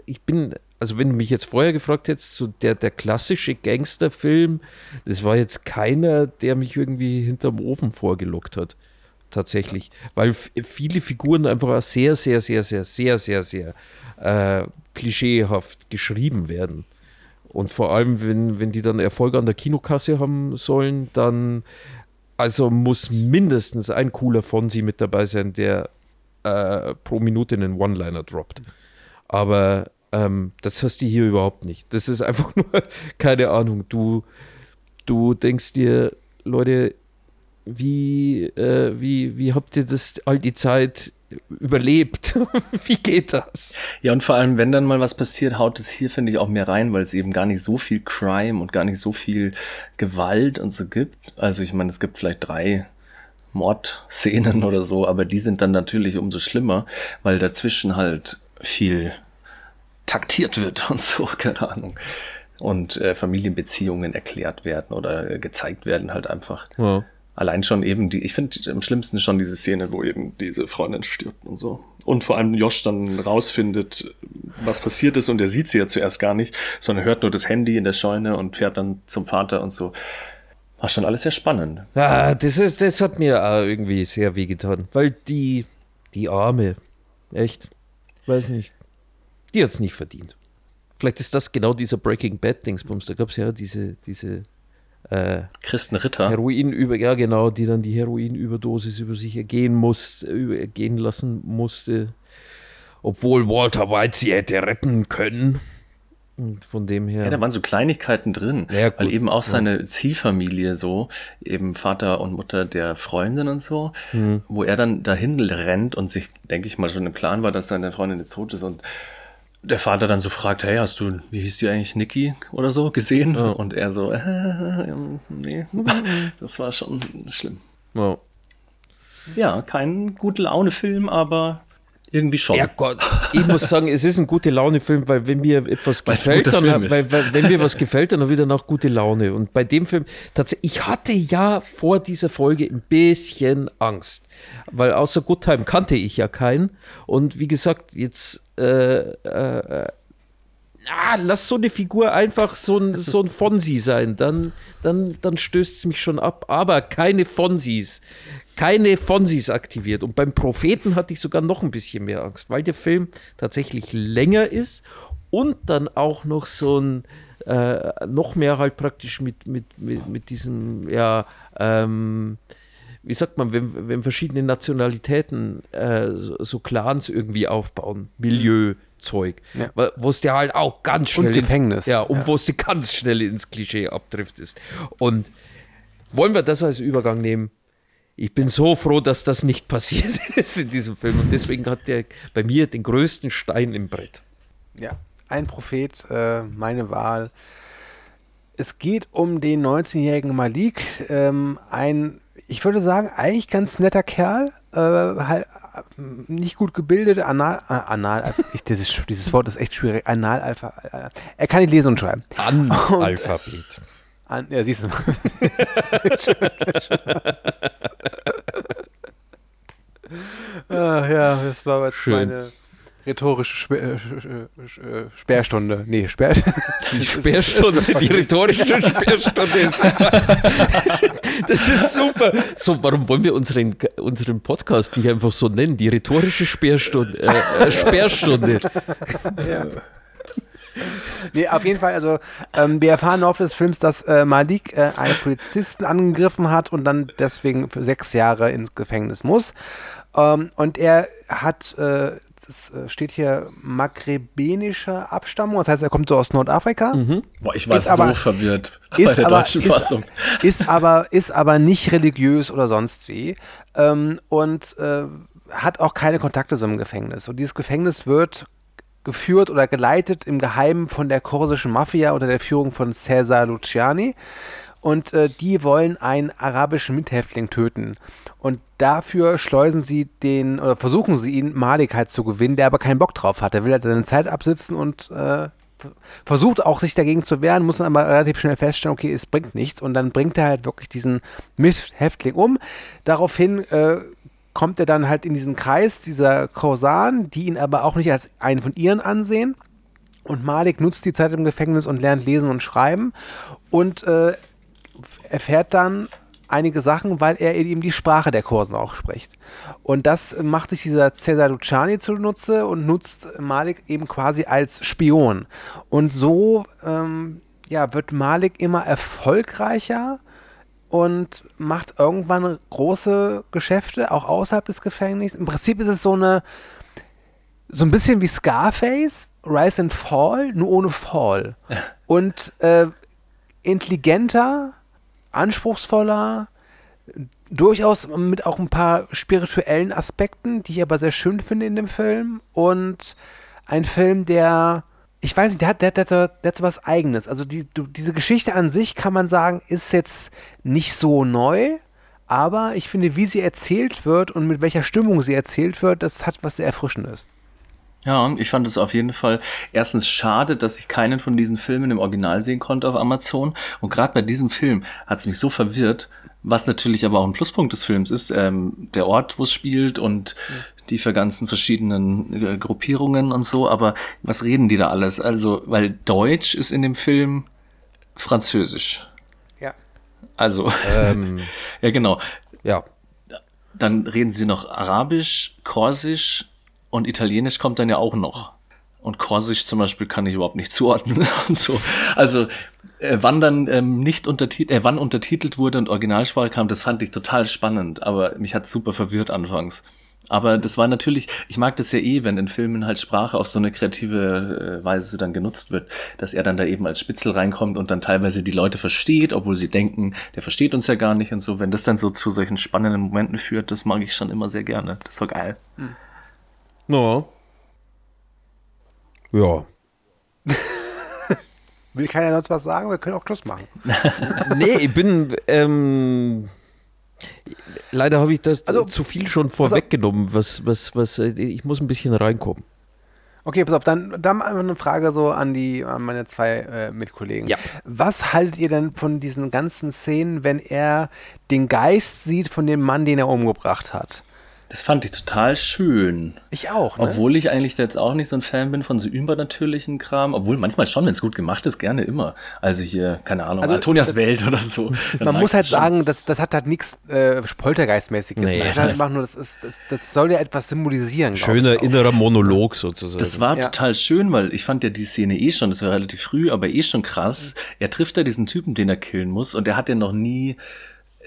ich bin, also wenn du mich jetzt vorher gefragt hättest, so der, der klassische Gangsterfilm, das war jetzt keiner, der mich irgendwie hinterm Ofen vorgelockt hat. Tatsächlich. Weil viele Figuren einfach auch sehr, sehr, sehr, sehr, sehr, sehr, sehr äh, klischeehaft geschrieben werden. Und vor allem, wenn, wenn die dann Erfolg an der Kinokasse haben sollen, dann also muss mindestens ein cooler Fonsi mit dabei sein, der äh, pro Minute einen One-Liner droppt. Aber ähm, das hast du hier überhaupt nicht. Das ist einfach nur, keine Ahnung, du, du denkst dir, Leute, wie, äh, wie, wie habt ihr das all die Zeit überlebt? wie geht das? Ja, und vor allem, wenn dann mal was passiert, haut es hier, finde ich, auch mehr rein, weil es eben gar nicht so viel Crime und gar nicht so viel Gewalt und so gibt. Also ich meine, es gibt vielleicht drei Mordszenen oder so, aber die sind dann natürlich umso schlimmer, weil dazwischen halt viel taktiert wird und so, keine Ahnung. Und äh, Familienbeziehungen erklärt werden oder äh, gezeigt werden halt einfach. Ja. Allein schon eben die, ich finde am schlimmsten schon diese Szene, wo eben diese Freundin stirbt und so. Und vor allem Josh dann rausfindet, was passiert ist und er sieht sie ja zuerst gar nicht, sondern hört nur das Handy in der Scheune und fährt dann zum Vater und so. War schon alles sehr spannend. Ah, das, ist, das hat mir auch irgendwie sehr wehgetan, weil die, die Arme, echt, weiß nicht, die hat es nicht verdient. Vielleicht ist das genau dieser Breaking Bad Dingsbums. Da gab es ja diese, diese äh, Christen Ritter. Heroin über, ja genau, die dann die Heroinüberdosis über sich ergehen muss, über, ergehen lassen musste, obwohl Walter White sie hätte retten können. Und von dem her. Ja, da waren so Kleinigkeiten drin, Ja, weil eben auch seine Ziehfamilie so, eben Vater und Mutter der Freundin und so, Hm. wo er dann dahin rennt und sich, denke ich mal, schon im Klaren war, dass seine Freundin jetzt tot ist und der Vater dann so fragt, hey, hast du, wie hieß die eigentlich, Niki oder so, gesehen? Und er so, äh, nee, das war schon schlimm. Ja. Ja, kein gute Laune-Film, aber irgendwie schon. Ja Gott, ich muss sagen, es ist ein gute Laune-Film, weil wenn mir etwas Weil's gefällt, dann, ist. weil, weil, wenn mir was gefällt, dann habe ich danach gute Laune. Und bei dem Film, tatsächlich, ich hatte ja vor dieser Folge ein bisschen Angst, weil außer Good Time kannte ich ja keinen. Und wie gesagt, jetzt äh, äh, ah, lass so eine Figur einfach so ein, so ein Fonsi sein, dann, dann, dann stößt es mich schon ab. Aber keine Fonsis. Keine Fonsis aktiviert. Und beim Propheten hatte ich sogar noch ein bisschen mehr Angst, weil der Film tatsächlich länger ist und dann auch noch so ein, äh, noch mehr halt praktisch mit, mit, mit, mit diesem, ja, ähm, wie sagt man, wenn, wenn verschiedene Nationalitäten äh, so, Clans irgendwie aufbauen, Milieuzeug, Ja. wa- wo es dir halt auch ganz schnell Gefängnis. Ins, ja, und wo es dir ganz schnell ins Klischee abdriftest. Und wollen wir das als Übergang nehmen? Ich bin so froh, dass das nicht passiert ist in diesem Film und deswegen hat der bei mir den größten Stein im Brett. Ja, ein Prophet, äh, meine Wahl. Es geht um den 19-jährigen Malik, ähm, ein, ich würde sagen, eigentlich ganz netter Kerl, äh, halt äh, nicht gut gebildet, anal, äh, anal ich, dieses, dieses Wort ist echt schwierig, analalpha, äh, er kann nicht lesen und schreiben. Analphabet. An, ja, siehst du mal. ah, ja, das war jetzt Schön. meine rhetorische Sper äh, äh, Sperrstunde. Nee, Sperr Die Sperrstunde, die rhetorische Sperrstunde ist. Das ist super. So, warum wollen wir unseren, unseren Podcast nicht einfach so nennen? Die rhetorische Sperrstunde. Äh, äh, Sperrstunde. Nee, auf jeden Fall, also ähm, wir erfahren im Laufe des Films, dass äh, Malik äh, einen Polizisten angegriffen hat und dann deswegen für sechs Jahre ins Gefängnis muss. Ähm, und er hat, äh, das äh, steht hier, maghrebenischer Abstammung, das heißt, er kommt so aus Nordafrika. Boah, ich war so aber- verwirrt bei der aber, deutschen ist, Fassung. Ist aber, ist aber nicht religiös oder sonst wie. Ähm, und äh, hat auch keine Kontakte so im Gefängnis. Und dieses Gefängnis wird geführt oder geleitet im Geheimen von der korsischen Mafia unter der Führung von Cesar Luciani. Und äh, die wollen einen arabischen Mithäftling töten. Und dafür schleusen sie den, oder versuchen sie ihn, Malik halt zu gewinnen, der aber keinen Bock drauf hat. Der will halt seine Zeit absitzen und äh, versucht auch sich dagegen zu wehren, muss dann aber relativ schnell feststellen, okay, es bringt nichts. Und dann bringt er halt wirklich diesen Mithäftling um. Daraufhin äh, kommt er dann halt in diesen Kreis dieser Korsan, die ihn aber auch nicht als einen von ihren ansehen. Und Malik nutzt die Zeit im Gefängnis und lernt lesen und schreiben und äh, erfährt dann einige Sachen, weil er eben die Sprache der Kursen auch spricht. Und das macht sich dieser Cesar Luciani zunutze und nutzt Malik eben quasi als Spion. Und so ähm, ja, wird Malik immer erfolgreicher und macht irgendwann große Geschäfte, auch außerhalb des Gefängnisses. Im Prinzip ist es so eine, so ein bisschen wie Scarface, Rise and Fall, nur ohne Fall. Und äh, intelligenter, anspruchsvoller, durchaus mit auch ein paar spirituellen Aspekten, die ich aber sehr schön finde in dem Film. Und ein Film, der, ich weiß nicht, der hat, der, der, hat- der hat so was Eigenes. Also die, du, diese Geschichte an sich kann man sagen, ist jetzt nicht so neu. Aber ich finde, wie sie erzählt wird und mit welcher Stimmung sie erzählt wird, das hat was sehr Erfrischendes. Ja, ich fand es auf jeden Fall erstens schade, dass ich keinen von diesen Filmen im Original sehen konnte auf Amazon. Und gerade bei diesem Film hat es mich so verwirrt, was natürlich aber auch ein Pluspunkt des Films ist, ähm, der Ort, wo es spielt und die für ganzen verschiedenen äh, Gruppierungen und so. Aber was reden die da alles? Also, weil Deutsch ist in dem Film Französisch. Ja. Also, Ähm, ja genau. ja. Dann reden sie noch Arabisch, Korsisch und Italienisch kommt dann ja auch noch. Und Korsisch zum Beispiel kann ich überhaupt nicht zuordnen und so. Also äh, wann dann ähm, nicht untertitelt, äh, wann untertitelt wurde und Originalsprache kam, das fand ich total spannend, aber mich hat super verwirrt anfangs. Aber das war natürlich, ich mag das ja eh, wenn in Filmen halt Sprache auf so eine kreative äh, Weise dann genutzt wird, dass er dann da eben als Spitzel reinkommt und dann teilweise die Leute versteht, obwohl sie denken, der versteht uns ja gar nicht und so. Wenn das dann so zu solchen spannenden Momenten führt, das mag ich schon immer sehr gerne. Das war geil. Ja. Ja. Will keiner sonst was sagen? Wir können auch Schluss machen. Nee, ich bin. Ähm, leider habe ich das Also- zu viel schon vorweggenommen. Was, was, was, äh, ich muss ein bisschen reinkommen. Okay, pass auf, dann, dann eine Frage so an die an meine zwei äh, Mitkollegen. Ja. Was haltet ihr denn von diesen ganzen Szenen, wenn er den Geist sieht von dem Mann, den er umgebracht hat? Das fand ich total schön. Ich auch, ne? Obwohl ich eigentlich da jetzt auch nicht so ein Fan bin von so übernatürlichen Kram. Obwohl manchmal schon, wenn es gut gemacht ist, gerne immer. Also hier, keine Ahnung, Also, Antonias das- Welt oder so. Man muss halt schon. sagen, das, das hat halt nichts äh, Poltergeistmäßiges. Nee. Das, ist halt einfach nur, das, ist, das, das soll ja etwas symbolisieren. Schöner innerer Monolog sozusagen. Das war Ja. total schön, weil ich fand ja die Szene eh schon, das war relativ früh, aber eh schon krass. Er trifft da diesen Typen, den er killen muss und er hat ja noch nie,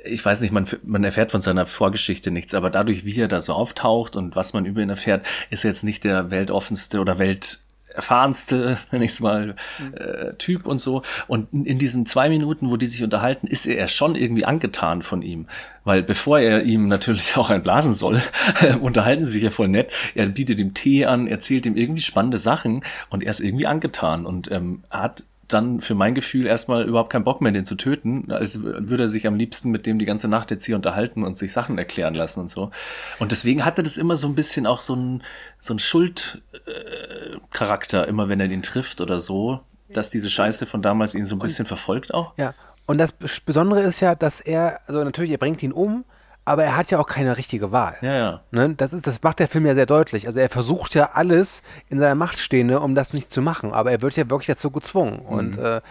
ich weiß nicht, man, man erfährt von seiner Vorgeschichte nichts, aber dadurch, wie er da so auftaucht und was man über ihn erfährt, ist er jetzt nicht der weltoffenste oder Welt erfahrenste, wenn ich es mal, äh, Typ und so. Und in, in diesen zwei Minuten, wo die sich unterhalten, ist er schon irgendwie angetan von ihm. Weil bevor er ihm natürlich auch einblasen soll, unterhalten sie sich ja voll nett. Er bietet ihm Tee an, erzählt ihm irgendwie spannende Sachen und er ist irgendwie angetan und ähm, hat dann für mein Gefühl erstmal überhaupt keinen Bock mehr, den zu töten, als würde er sich am liebsten mit dem die ganze Nacht jetzt hier unterhalten und sich Sachen erklären lassen und so. Und deswegen hatte das immer so ein bisschen auch so ein, so ein Schuldcharakter, immer wenn er den trifft oder so, dass diese Scheiße von damals ihn so ein bisschen verfolgt auch. Ja, und das Bes- Besondere ist ja, dass er, also natürlich, er bringt ihn um, aber er hat ja auch keine richtige Wahl. Ja, ja. Ne? Das, ist, das macht der Film ja sehr deutlich. Also er versucht ja alles in seiner Macht Stehende, um das nicht zu machen, aber er wird ja wirklich dazu gezwungen. Und äh,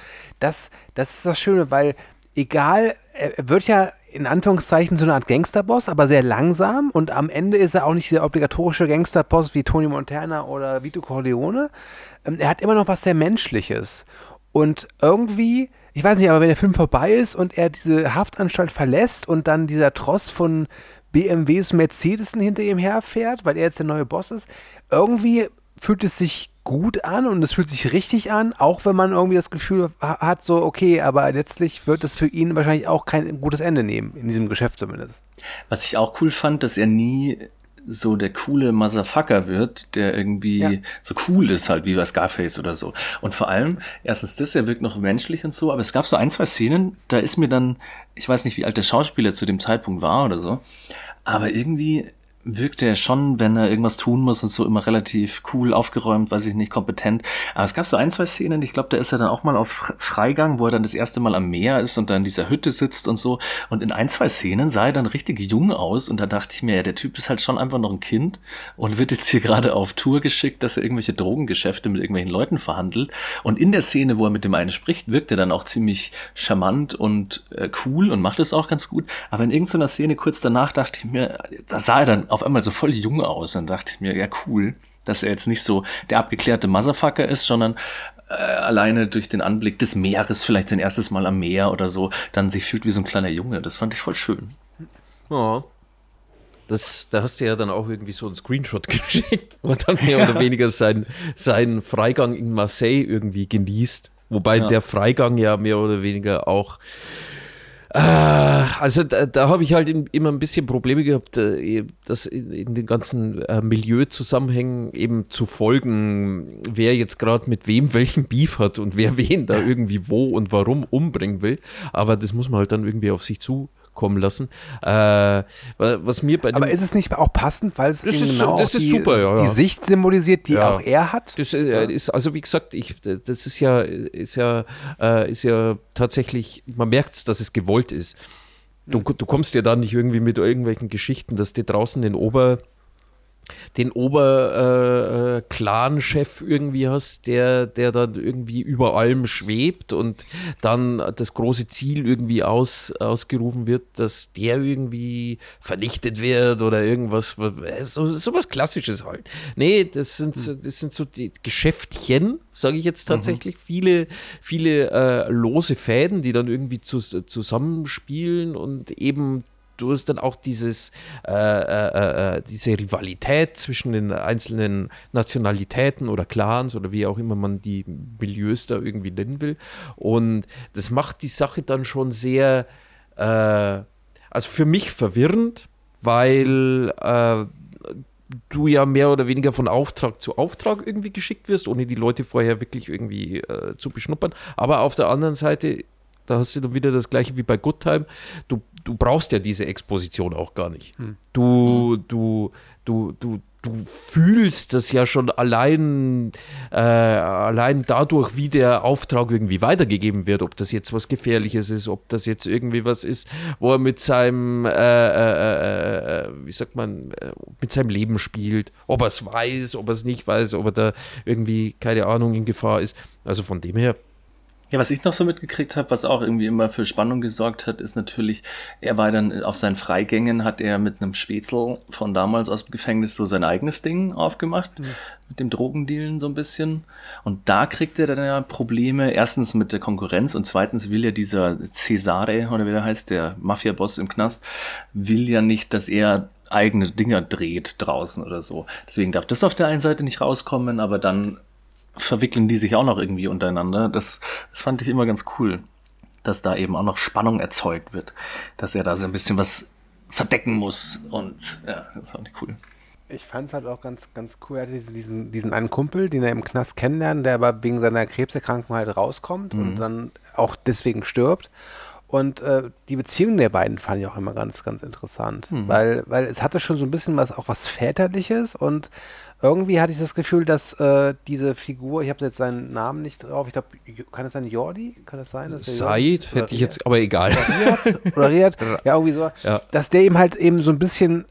das, das ist das Schöne, weil egal, er er wird ja in Anführungszeichen so eine Art Gangsterboss, aber sehr langsam und am Ende ist er auch nicht der obligatorische Gangsterboss wie Tony Montana oder Vito Corleone. Ähm, er hat immer noch was sehr Menschliches. Und irgendwie, ich weiß nicht, aber wenn der Film vorbei ist und er diese Haftanstalt verlässt und dann dieser Tross von BMWs, Mercedesen hinter ihm herfährt, weil er jetzt der neue Boss ist, irgendwie fühlt es sich gut an und es fühlt sich richtig an, auch wenn man irgendwie das Gefühl ha- hat, so, okay, aber letztlich wird es für ihn wahrscheinlich auch kein gutes Ende nehmen, in diesem Geschäft zumindest. Was ich auch cool fand, dass er nie so der coole Motherfucker wird, der irgendwie Ja. so cool ist halt, wie bei Scarface oder so. Und vor allem, erstens das, er wirkt noch menschlich und so, aber es gab so ein, zwei Szenen, da ist mir dann, ich weiß nicht, wie alt der Schauspieler zu dem Zeitpunkt war oder so, aber irgendwie wirkte er schon, wenn er irgendwas tun muss und so immer relativ cool, aufgeräumt, weiß ich nicht, kompetent. Aber es gab so ein, zwei Szenen, ich glaube, da ist er dann auch mal auf Fre- Freigang, wo er dann das erste Mal am Meer ist und dann in dieser Hütte sitzt und so. Und in ein, zwei Szenen sah er dann richtig jung aus und da dachte ich mir, ja, der Typ ist halt schon einfach noch ein Kind und wird jetzt hier gerade auf Tour geschickt, dass er irgendwelche Drogengeschäfte mit irgendwelchen Leuten verhandelt. Und in der Szene, wo er mit dem einen spricht, wirkt er dann auch ziemlich charmant und äh, cool und macht es auch ganz gut. Aber in irgendeiner Szene kurz danach dachte ich mir, da sah er dann auf einmal so voll jung aus. Und dachte ich mir, ja cool, dass er jetzt nicht so der abgeklärte Motherfucker ist, sondern äh, alleine durch den Anblick des Meeres, vielleicht sein erstes Mal am Meer oder so, dann sich fühlt wie so ein kleiner Junge. Das fand ich voll schön. Ja. Das, da hast du ja dann auch irgendwie so einen Screenshot geschickt, wo er dann mehr oder weniger seinen, seinen Freigang in Marseille irgendwie genießt. Wobei Ja. der Freigang ja mehr oder weniger auch. Äh, also da, da habe ich halt im- immer ein bisschen Probleme gehabt, äh, das in, den ganzen äh, Milieuzusammenhängen eben zu folgen, wer jetzt gerade mit wem welchen Beef hat und wer wen da irgendwie wo und warum umbringen will. Aber das muss man halt dann irgendwie auf sich zukommen lassen. Äh, wa- was mir bei Aber ist es nicht auch passend, weil es Das ist- genau das die, super, ja, ja. die Sicht symbolisiert, die Ja. auch er hat? Das äh, ist, also wie gesagt, ich, das ist ja, ist ja, äh, ist ja tatsächlich, man merkt es, dass es gewollt ist. Du, du kommst ja da nicht irgendwie mit irgendwelchen Geschichten, dass die draußen den Ober, den Ober äh, Clan-Chef irgendwie hast, der, der dann irgendwie über allem schwebt und dann das große Ziel irgendwie aus, ausgerufen wird, dass der irgendwie vernichtet wird oder irgendwas, so, so was Klassisches halt. Nee, das sind, so- das sind so die Geschäftchen, sage ich jetzt tatsächlich, viele, viele äh, lose Fäden, die dann irgendwie zus zusammenspielen und eben du hast dann auch dieses, äh, äh, äh, diese Rivalität zwischen den einzelnen Nationalitäten oder Clans oder wie auch immer man die Milieus da irgendwie nennen will. Und das macht die Sache dann schon sehr, äh, also für mich verwirrend, weil äh, du ja mehr oder weniger von Auftrag zu Auftrag irgendwie geschickt wirst, ohne die Leute vorher wirklich irgendwie äh, zu beschnuppern. Aber auf der anderen Seite, da hast du dann wieder das gleiche wie bei Good Time, du, du brauchst ja diese Exposition auch gar nicht. Du, du, du, du, du fühlst das ja schon allein, äh, allein dadurch, wie der Auftrag irgendwie weitergegeben wird, ob das jetzt was Gefährliches ist, ob das jetzt irgendwie was ist, wo er mit seinem, äh, äh, äh, wie sagt man, äh, mit seinem Leben spielt, ob er es weiß, ob er es nicht weiß, ob er da irgendwie, keine Ahnung, in Gefahr ist. Also von dem her, Ja, was ich noch so mitgekriegt habe, was auch irgendwie immer für Spannung gesorgt hat, ist natürlich, er war dann auf seinen Freigängen, hat er mit einem Spätzl von damals aus dem Gefängnis so sein eigenes Ding aufgemacht, mit dem Drogendealen so ein bisschen. Und da kriegt er dann ja Probleme, erstens mit der Konkurrenz und zweitens will ja dieser Cesare, oder wie der heißt, der Mafia-Boss im Knast, will ja nicht, dass er eigene Dinger dreht draußen oder so. Deswegen darf das auf der einen Seite nicht rauskommen, aber dann verwickeln die sich auch noch irgendwie untereinander. Das, das fand ich immer ganz cool, dass da eben auch noch Spannung erzeugt wird, dass er da so ein bisschen was verdecken muss und ja, das fand ich cool. Ich fand es halt auch ganz, ganz cool. Er hatte diesen, diesen, einen Kumpel, den er im Knast kennenlernt, der aber wegen seiner Krebserkrankung halt rauskommt und dann auch deswegen stirbt. Und äh, die Beziehung der beiden fand ich auch immer ganz, ganz interessant. Weil, weil es hatte schon so ein bisschen was, auch was Väterliches und irgendwie hatte ich das Gefühl, dass äh, diese Figur, ich habe jetzt seinen Namen nicht drauf, ich glaube, kann es sein Jordi? Kann das sein? Said hätte ich jetzt, aber egal. Oder Riyad, ja, irgendwie so, Ja. dass der ihm halt eben so ein bisschen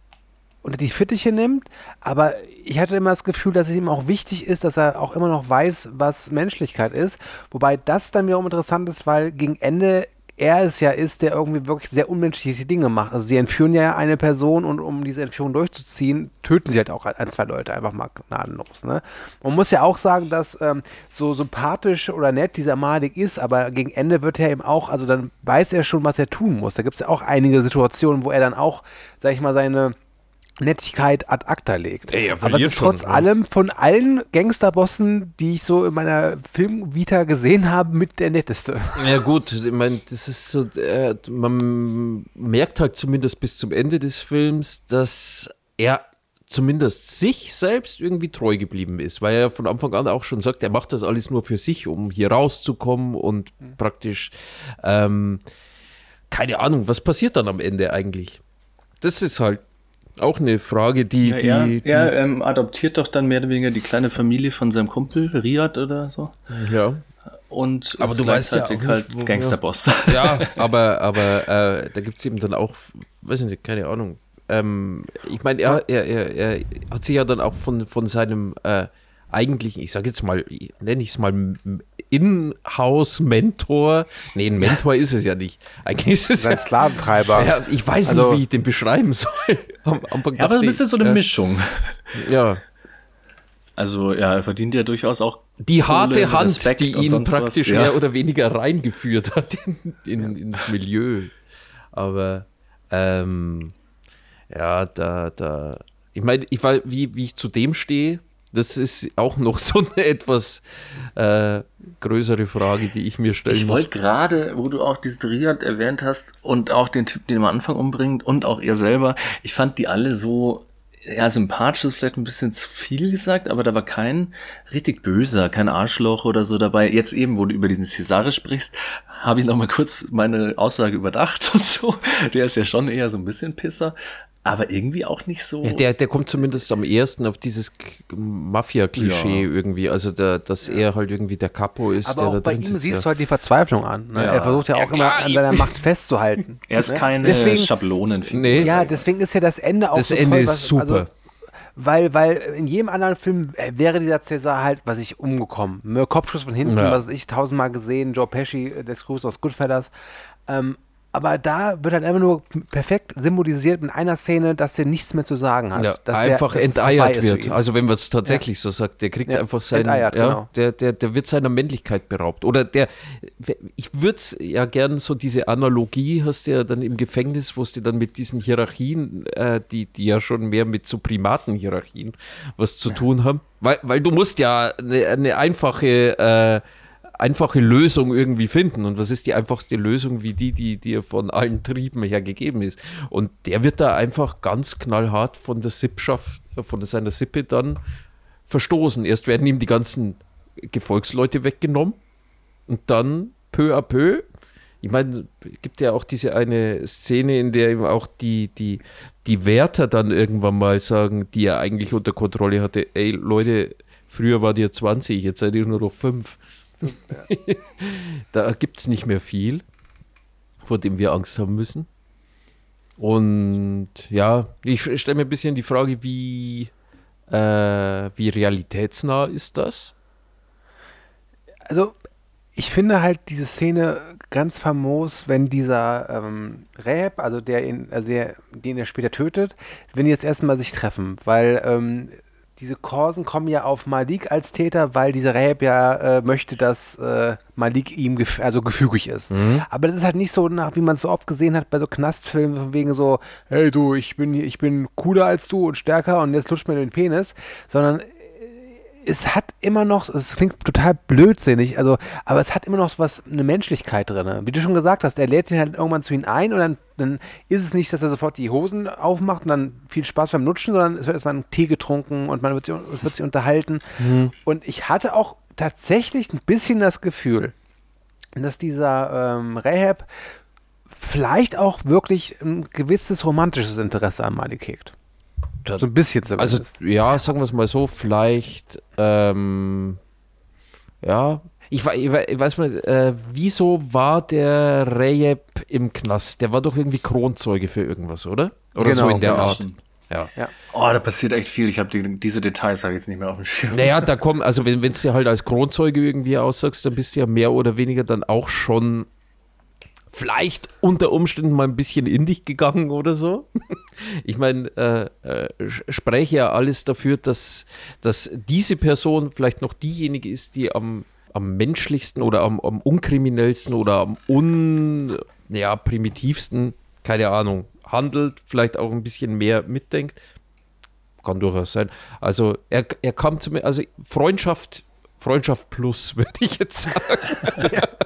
unter die Fittiche nimmt, aber ich hatte immer das Gefühl, dass es ihm auch wichtig ist, dass er auch immer noch weiß, was Menschlichkeit ist, wobei das dann wiederum interessant ist, weil gegen Ende er es ja ist, der irgendwie wirklich sehr unmenschliche Dinge macht. Also sie entführen ja eine Person und um diese Entführung durchzuziehen, töten sie halt auch ein, zwei Leute einfach mal gnadenlos. Ne? Man muss ja auch sagen, dass ähm, so sympathisch oder nett dieser Malik ist, aber gegen Ende wird er eben auch, also dann weiß er schon, was er tun muss. Da gibt es ja auch einige Situationen, wo er dann auch, sag ich mal, seine Nettigkeit ad acta legt. Ey, er aber es ist trotz schon, ne? allem von allen Gangsterbossen, die ich so in meiner Filmvita gesehen habe, mit der netteste. Ja gut, ich meine, das ist so, äh, man merkt halt zumindest bis zum Ende des Films, dass er zumindest sich selbst irgendwie treu geblieben ist, weil er von Anfang an auch schon sagt, er macht das alles nur für sich, um hier rauszukommen und praktisch, ähm, keine Ahnung, was passiert dann am Ende eigentlich? Das ist halt auch eine Frage, die, Ja, die, er, die er ähm, adoptiert doch dann mehr oder weniger die kleine Familie von seinem Kumpel, Riyad oder so. ja. Und Aber du weißt ja auch nicht, halt ja. Gangsterboss. Ja, aber, aber äh, da gibt es eben dann auch, weiß ich nicht, keine Ahnung. Ähm, ich meine, er, er, er, er hat sich ja dann auch von, von seinem äh, eigentlichen, ich sage jetzt mal, nenne ich es mal In-House-Mentor. Nee, ein Mentor ist es ja nicht. Eigentlich ist es Sein ja, Sklaventreiber. ja, ich weiß Also- nicht, wie ich den beschreiben soll. Am Anfang Ja, aber ein dachte bisschen ich, so eine äh, Mischung. Ja, Also ja, er verdient ja durchaus auch die harte Kohle, Hand, Respekt die ihn sonst was, praktisch ja. mehr oder weniger reingeführt hat in, in, ins Milieu. Aber ähm, ja, da, da, ich meine, ich war, wie, wie ich zu dem stehe, das ist auch noch so eine etwas äh, größere Frage, die ich mir stellen Ich wollte gerade, wo du auch diesen Riyad erwähnt hast und auch den Typen, den er am Anfang umbringt und auch er selber, ich fand die alle so, ja, sympathisch ist vielleicht ein bisschen zu viel gesagt, aber da war kein richtig böser, kein Arschloch oder so dabei. Jetzt eben, wo du über diesen Cesare sprichst, habe ich noch mal kurz meine Aussage überdacht und so. Der ist ja schon eher so ein bisschen Pisser, aber irgendwie auch nicht so. Ja, der, der kommt zumindest am ersten auf dieses Mafia-Klischee Ja. irgendwie. Also, der, dass er halt irgendwie der Capo ist, Aber der auch da bei drin ihm sitzt. siehst ja. du halt die Verzweiflung an. Ne? Ja. Er versucht ja Ja, auch immer an seiner Macht festzuhalten. er ist ne? keine Deswegen- Schablonenfigur. Nee. Ja, deswegen ist ja das Ende auch Das so Ende toll, ist was- super. Also, weil, weil in jedem anderen Film äh, wäre dieser Cäsar halt, was ich, umgekommen. Kopfschuss von hinten, Ja. was ich tausendmal gesehen, Joe Pesci, äh, des Gruß aus Goodfellas. Ähm, aber da wird halt einfach nur perfekt symbolisiert mit einer Szene, dass der nichts mehr zu sagen hat. Ja, einfach der, enteiert wird. Also wenn man es tatsächlich so sagt, der kriegt Ja, einfach sein, enteiert, ja, genau. der, der, der wird seiner Männlichkeit beraubt. Oder der, ich würde es ja gern so diese Analogie hast du ja dann im Gefängnis, wo es dir dann mit diesen Hierarchien, äh, die, die ja schon mehr mit so Primatenhierarchien was zu tun haben. Weil, weil du musst ja eine, eine einfache äh, einfache Lösung irgendwie finden. Und was ist die einfachste Lösung wie die, die dir von allen Trieben her gegeben ist? Und der wird da einfach ganz knallhart von der Sippschaft, äh, von seiner Sippe dann verstoßen. Erst werden ihm die ganzen Gefolgsleute weggenommen und dann peu à peu. Ich meine, gibt ja auch diese eine Szene, in der ihm auch die, die, die Wärter dann irgendwann mal sagen, die er eigentlich unter Kontrolle hatte, ey Leute, früher war ihr 20, jetzt seid ihr nur noch 5. da gibt es nicht mehr viel, vor dem wir Angst haben müssen. Und ja, ich stelle mir ein bisschen die Frage, wie, äh, wie realitätsnah ist das? Also, ich finde halt diese Szene ganz famos, wenn dieser ähm, Rap, also der ihn, also der, den er später tötet, wenn die jetzt erstmal sich treffen, weil ähm, diese Korsen kommen ja auf Malik als Täter, weil dieser Rap ja äh, möchte, dass äh, Malik ihm gef also gefügig ist. Aber das ist halt nicht so, nach, wie man es so oft gesehen hat bei so Knastfilmen, von wegen so, hey du, ich bin, ich bin cooler als du und stärker und jetzt lutscht mir den Penis, sondern es hat immer noch, es klingt total blödsinnig, also, aber es hat immer noch was, eine Menschlichkeit drin. Wie du schon gesagt hast, er lädt ihn halt irgendwann zu ihm ein und dann, dann ist es nicht, dass er sofort die Hosen aufmacht und dann viel Spaß beim Lutschen, sondern es wird erstmal ein Tee getrunken und man wird sich, wird sich unterhalten. Und ich hatte auch tatsächlich ein bisschen das Gefühl, dass dieser ähm, Rahab vielleicht auch wirklich ein gewisses romantisches Interesse an Malik hegt. So ein bisschen zumindest. Also, ja, sagen wir es mal so, vielleicht, ähm, ja, ich, ich, wei- ich weiß mal, äh, wieso war der Rejeb im Knast? Der war doch irgendwie Kronzeuge für irgendwas, oder? Oder so Genau, in der genau. Art. Ja. Oh, da passiert echt viel. Ich habe die, diese Details habe ich jetzt nicht mehr auf dem Schirm. Naja, da kommen, also wenn du dir halt als Kronzeuge irgendwie aussagst, dann bist du ja mehr oder weniger dann auch schon vielleicht unter Umständen mal ein bisschen in dich gegangen oder so. Ich meine, äh, äh, spreche ja alles dafür, dass, dass diese Person vielleicht noch diejenige ist, die am, am menschlichsten oder am, am unkriminellsten oder am un, ja, primitivsten, keine Ahnung, handelt, vielleicht auch ein bisschen mehr mitdenkt. Kann durchaus sein. Also er, er kam zu mir, also Freundschaft, Freundschaft plus, würde ich jetzt sagen.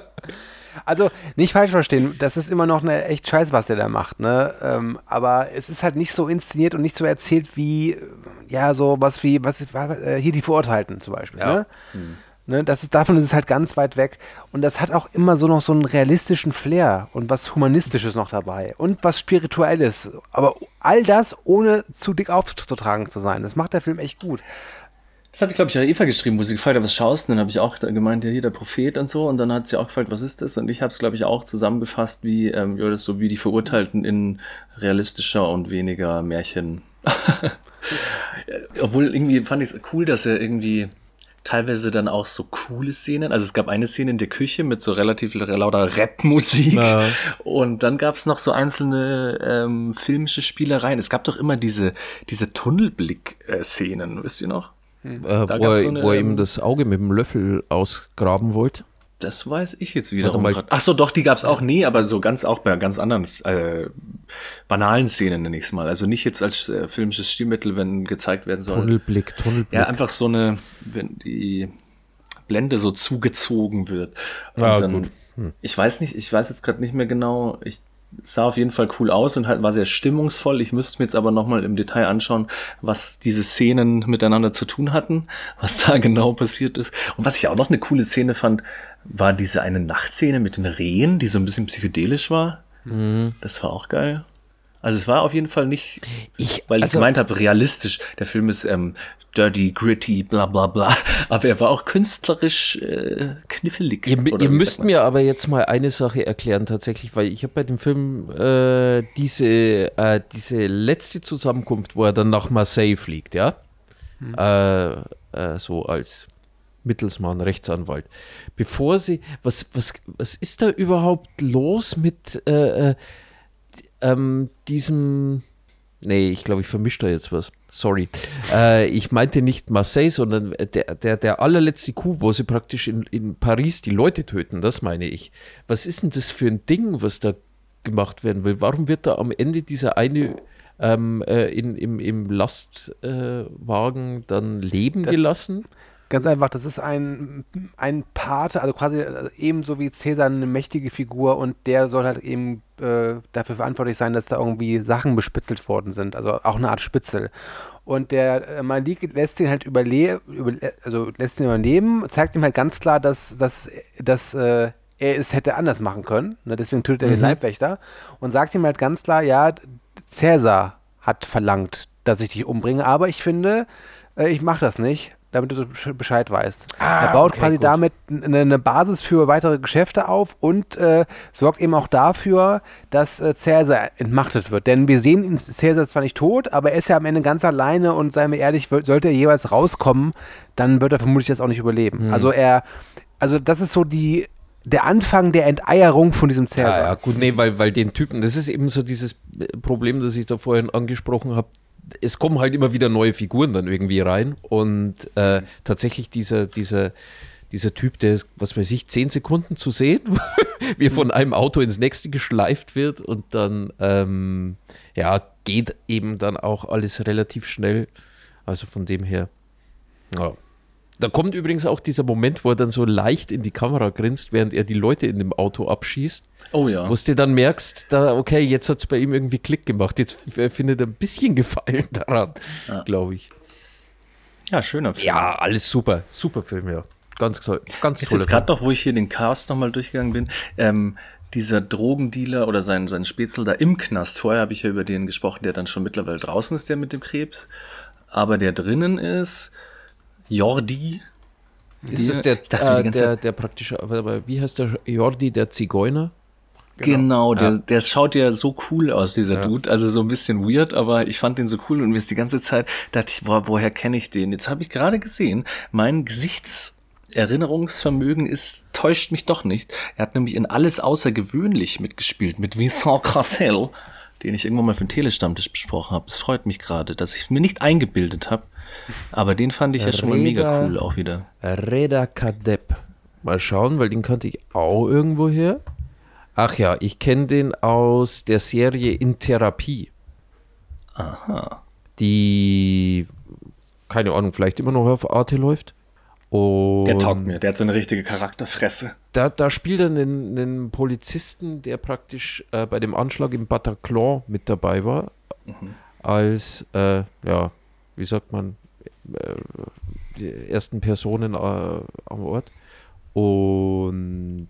Also nicht falsch verstehen, das ist immer noch eine echt Scheiß, was der da macht, ne? Ähm, aber es ist halt nicht so inszeniert und nicht so erzählt wie, äh, ja, so was wie, was ist, äh, hier die Verurteilten zum Beispiel, Ja. ne? Ne, das ist, davon ist es halt ganz weit weg. Und das hat auch immer so noch so einen realistischen Flair und was Humanistisches noch dabei und was Spirituelles. Aber all das ohne zu dick aufzutragen zu sein. Das macht der Film echt gut. Das habe ich, glaube ich, auch Eva geschrieben, wo sie gefragt hat, was schaust du? Dann habe ich auch gemeint, ja, hier der Prophet und so. Und dann hat sie auch gefragt, was ist das? Und ich habe es, glaube ich, auch zusammengefasst, wie, ähm, ja, das so wie die Verurteilten in realistischer und weniger Märchen. Obwohl irgendwie fand ich es cool, dass er irgendwie teilweise dann auch so coole Szenen, also es gab eine Szene in der Küche mit so relativ lauter Rap-Musik Ja. und dann gab es noch so einzelne ähm, filmische Spielereien. Es gab doch immer diese, diese Tunnelblick-Szenen, wisst ihr noch? Äh, Da wo, er, so eine, wo er ihm ähm, das Auge mit dem Löffel ausgraben wollte. Das weiß ich jetzt grad. Ach so, doch, die gab's auch. Nee, aber so ganz auch bei ganz anderen äh, banalen Szenen nenne ich es mal. Also nicht jetzt als äh, filmisches Stilmittel, wenn gezeigt werden soll. Tunnelblick, Tunnelblick. Ja, einfach so eine, wenn die Blende so zugezogen wird. Und Ja, dann, gut. Hm. ich weiß nicht, ich weiß jetzt gerade nicht mehr genau. Ich es sah auf jeden Fall cool aus und halt war sehr stimmungsvoll. Ich müsste mir jetzt aber nochmal im Detail anschauen, was diese Szenen miteinander zu tun hatten, was da genau passiert ist. Und was ich auch noch eine coole Szene fand, war diese eine Nachtszene mit den Rehen, die so ein bisschen psychedelisch war. Mhm. Das war auch geil. Also es war auf jeden Fall nicht, Ich- weil ich also- gemeint habe, realistisch. Der Film ist ähm, dirty, gritty, bla bla bla. Aber er war auch künstlerisch äh, knifflig. Ihr, oder ihr müsst mir aber jetzt mal eine Sache erklären tatsächlich, weil ich habe bei dem Film äh, diese, äh, diese letzte Zusammenkunft, wo er dann nach Marseille fliegt, ja, Hm. äh, äh, so als Mittelsmann, Rechtsanwalt. Bevor sie, was, was, was ist da überhaupt los mit äh, äh, ähm, diesem, nee, ich glaube, ich vermische da jetzt was. Sorry. Äh, ich meinte nicht Marseille, sondern der, der, der allerletzte Coup, wo sie praktisch in, in Paris die Leute töten, das meine ich. Was ist denn das für ein Ding, was da gemacht werden will? Warum wird da am Ende dieser eine ähm, äh, in, im, im Lastwagen dann leben Das- gelassen? Ganz einfach, das ist ein, ein Pate, also quasi äh, ebenso wie Cäsar eine mächtige Figur und der soll halt eben äh, dafür verantwortlich sein, dass da irgendwie Sachen bespitzelt worden sind, also auch eine Art Spitzel. Und der äh, Malik lässt ihn halt überle über, also lässt ihn überleben, zeigt ihm halt ganz klar, dass, dass, dass äh, er es hätte anders machen können, ne? deswegen tötet er den Leibwächter und sagt ihm halt ganz klar, ja, Cäsar hat verlangt, dass ich dich umbringe, aber ich finde, äh, ich mache das nicht, damit du besch- Bescheid weißt. er baut okay, quasi gut. damit eine, eine Basis für weitere Geschäfte auf und äh, sorgt eben auch dafür, dass äh, Cäsar entmachtet wird. Denn wir sehen ihn, Cäsar zwar nicht tot, aber er ist ja am Ende ganz alleine und seien wir ehrlich, sollte er jeweils rauskommen, dann wird er vermutlich das auch nicht überleben. Hm. Also er, also das ist so die, der Anfang der Enteierung von diesem Cäsar. Ja, ja, gut, nee, weil, weil den Typen, das ist eben so dieses Problem, das ich da vorhin angesprochen habe. Es kommen halt immer wieder neue Figuren dann irgendwie rein und äh, tatsächlich dieser, dieser, dieser Typ, der ist, was weiß ich, zehn Sekunden zu sehen, wie er von einem Auto ins nächste geschleift wird und dann, ähm, ja, geht eben dann auch alles relativ schnell. Also von dem her, ja. Da kommt übrigens auch dieser Moment, wo er dann so leicht in die Kamera grinst, während er die Leute in dem Auto abschießt. Oh ja. Wo du dann merkst, da, okay, jetzt hat es bei ihm irgendwie Klick gemacht. Jetzt f- findet er ein bisschen Gefallen daran, glaube ich. Ja, schöner Film. Ja, alles super. Super Film, ja. Ganz toll. Ganz Ist jetzt gerade doch, wo ich hier den Cast nochmal durchgegangen bin, ähm, dieser Drogendealer oder sein, sein Spätzle da im Knast. Vorher habe ich ja über den gesprochen, der dann schon mittlerweile draußen ist, der mit dem Krebs. Aber der drinnen ist Jordi. Ist das der, Ich dachte äh, der, der praktische, aber, wie heißt der Jordi, der Zigeuner? Genau, der, der schaut ja so cool aus, dieser Dude. Also so ein bisschen weird, aber ich fand den so cool und mir ist die ganze Zeit, dachte ich, boah, woher kenne ich den? Jetzt habe ich gerade gesehen, mein Gesichtserinnerungsvermögen ist, täuscht mich doch nicht. Er hat nämlich in Alles Außergewöhnlich mitgespielt, mit Vincent Cassel, den ich irgendwann mal für den Telestammtisch besprochen habe. Es freut mich gerade, dass ich mir nicht eingebildet habe. Aber den fand ich ja schon mal mega cool auch wieder. Reda Kadep. Mal schauen, weil den kannte ich auch irgendwo her. Ach ja, ich kenne den aus der Serie In Therapie. Aha. Die, keine Ahnung, vielleicht immer noch auf Arte läuft. Und Der taugt mir, der hat so eine richtige Charakterfresse. Da, da spielt er einen, einen Polizisten, der praktisch äh, bei dem Anschlag im Bataclan mit dabei war. Als, äh, ja, wie sagt man, die ersten Personen äh, am Ort. Und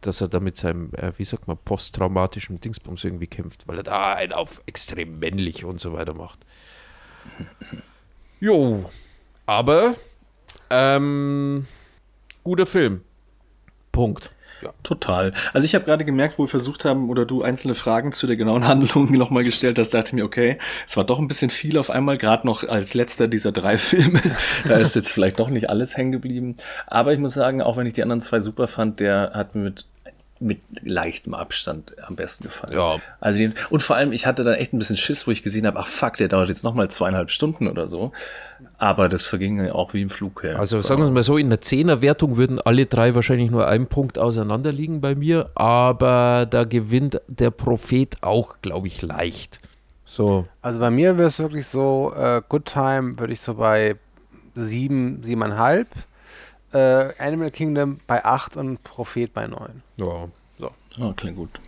dass er da mit seinem, äh, wie sagt man, posttraumatischen Dingsbums irgendwie kämpft, weil er da einen auf extrem männlich und so weiter macht. Jo, aber ähm, guter Film. Punkt. Total. Also ich habe gerade gemerkt, wo wir versucht haben oder du einzelne Fragen zu der genauen Handlung nochmal gestellt hast, dachte mir, okay, es war doch ein bisschen viel auf einmal, gerade noch als letzter dieser drei Filme. da ist jetzt vielleicht doch nicht alles hängen geblieben. Aber ich muss sagen, auch wenn ich die anderen zwei super fand, der hat mit mit leichtem Abstand am besten gefallen. Ja. Also den, und vor allem, ich hatte dann echt ein bisschen Schiss, wo ich gesehen habe, ach fuck, der dauert jetzt nochmal zweieinhalb Stunden oder so. Aber das verging ja auch wie im Flug her. Also sagen wir es mal so, in der Zehnerwertung würden alle drei wahrscheinlich nur einen Punkt auseinander liegen bei mir, aber da gewinnt der Prophet auch, glaube ich, leicht. So, Also bei mir wäre es wirklich so, äh, Good Time würde ich so bei sieben, siebeneinhalb, äh, Animal Kingdom bei acht und Prophet bei neun. ja, Oh, klingt gut.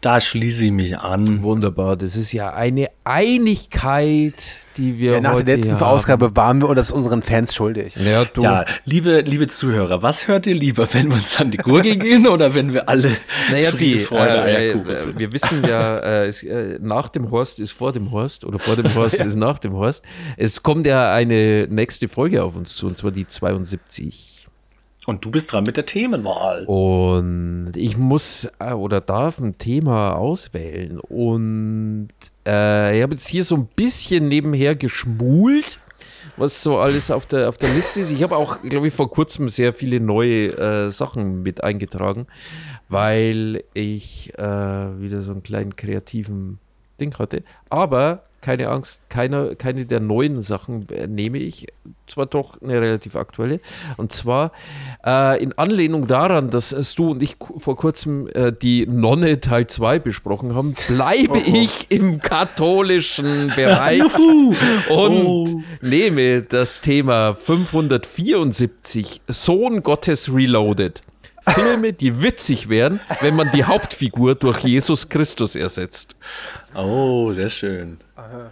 Da schließe ich mich an. wunderbar. Das ist ja eine Einigkeit, die wir Ja, nach heute der letzten hier Ausgabe waren wir uns unseren Fans schuldig. haben. Ja, du. Ja, liebe, liebe Zuhörer, was hört ihr lieber, wenn wir uns an die Gurgel gehen oder wenn wir alle Naja, Friede, die, Freude, äh, äh, wir wissen ja, äh, es, äh, nach dem Horst ist vor dem Horst oder vor dem Horst ist nach dem Horst. Es kommt ja eine nächste Folge auf uns zu, und zwar die 72. Und du bist dran mit der Themenwahl. Und ich muss äh, oder darf ein Thema auswählen. Und äh, ich habe jetzt hier so ein bisschen nebenher geschmult. was so alles auf der, auf der Liste ist. Ich habe auch, glaube ich, vor kurzem sehr viele neue äh, Sachen mit eingetragen, weil ich äh, wieder so einen kleinen kreativen Ding hatte. Aber keine Angst, keiner, keine der neuen Sachen äh, nehme ich. Zwar doch eine relativ aktuelle. Und zwar äh, in Anlehnung daran, dass äh, du und ich vor kurzem äh, die Nonne Teil 2 besprochen haben, bleibe ich im katholischen Bereich und nehme das Thema 574 Sohn Gottes Reloaded. Filme, die witzig wären, wenn man die Hauptfigur durch Jesus Christus ersetzt. Oh, sehr schön.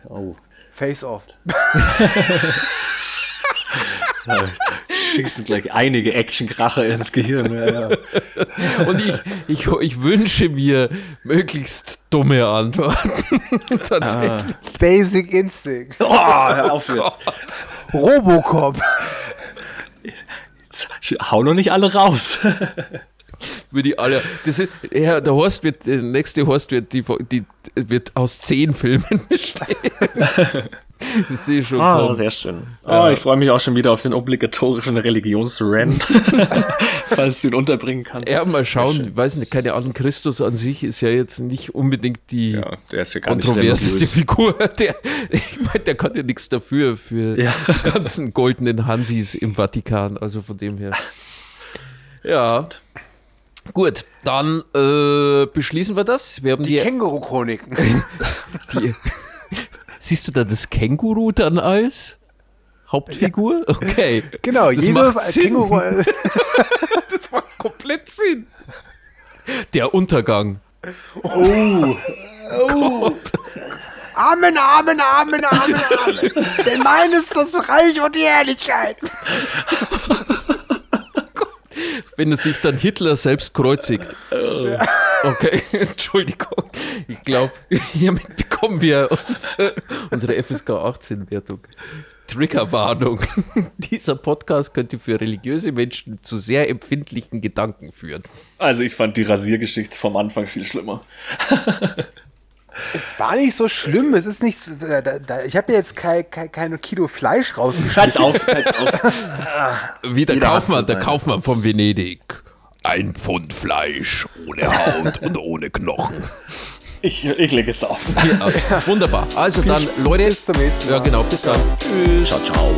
Oh. Face off. Schießen gleich einige Actionkracher ins Gehirn. Ja, ja. Und ich, ich, ich wünsche mir möglichst dumme Antworten. Tatsächlich. Basic Instinct. Oh, hör auf jetzt. Robocop. Hau noch nicht alle raus. Würde ich alle. Das ist, ja, der Horst wird, der nächste Horst wird, die, die wird aus zehn Filmen bestehen. Das sehe ich schon. Ah, kommen. sehr schön. Oh, ich freue mich auch schon wieder auf den obligatorischen Religionsrant, falls du ihn unterbringen kannst. Ja, mal schauen, ich weiß nicht, keine Ahnung, Christus an sich ist ja jetzt nicht unbedingt die Ja, der ist ja gar nicht kontroverseste. Figur. Der, ich meine, der kann ja nichts dafür, für Ja. die ganzen goldenen Hansis im Vatikan, also von dem her. Ja. Gut, dann äh, beschließen wir das. Wir haben Die die, Känguru-Chroniken. die Siehst du da das Känguru dann als Hauptfigur? Okay. Genau, das Jesus macht als Sinn. Känguru. Das macht komplett Sinn. Der Untergang. Amen, Amen, Amen, Amen, Amen. Denn mein ist das Reich und die Herrlichkeit. wenn es sich dann Hitler selbst kreuzigt. Okay, Entschuldigung. Ich glaube, hiermit bekommen wir unsere, unsere FSK 18-Wertung. Triggerwarnung. Dieser Podcast könnte für religiöse Menschen zu sehr empfindlichen Gedanken führen. Also ich fand die Rasiergeschichte vom Anfang viel schlimmer. Es war nicht so schlimm. Es ist nicht. Da, da, ich habe jetzt kein, kein, keine Kilo Fleisch rausgeschnitten. Hört's auf, hört's auf. Wie der Jeder Kaufmann, der Kaufmann von Venedig. Ein Pfund Fleisch ohne Haut und ohne Knochen. Ich, ich lege jetzt auf. Ja, wunderbar. Also dann, Leute. Bis Mal. Ja, genau. Bis dann. Ciao, ciao.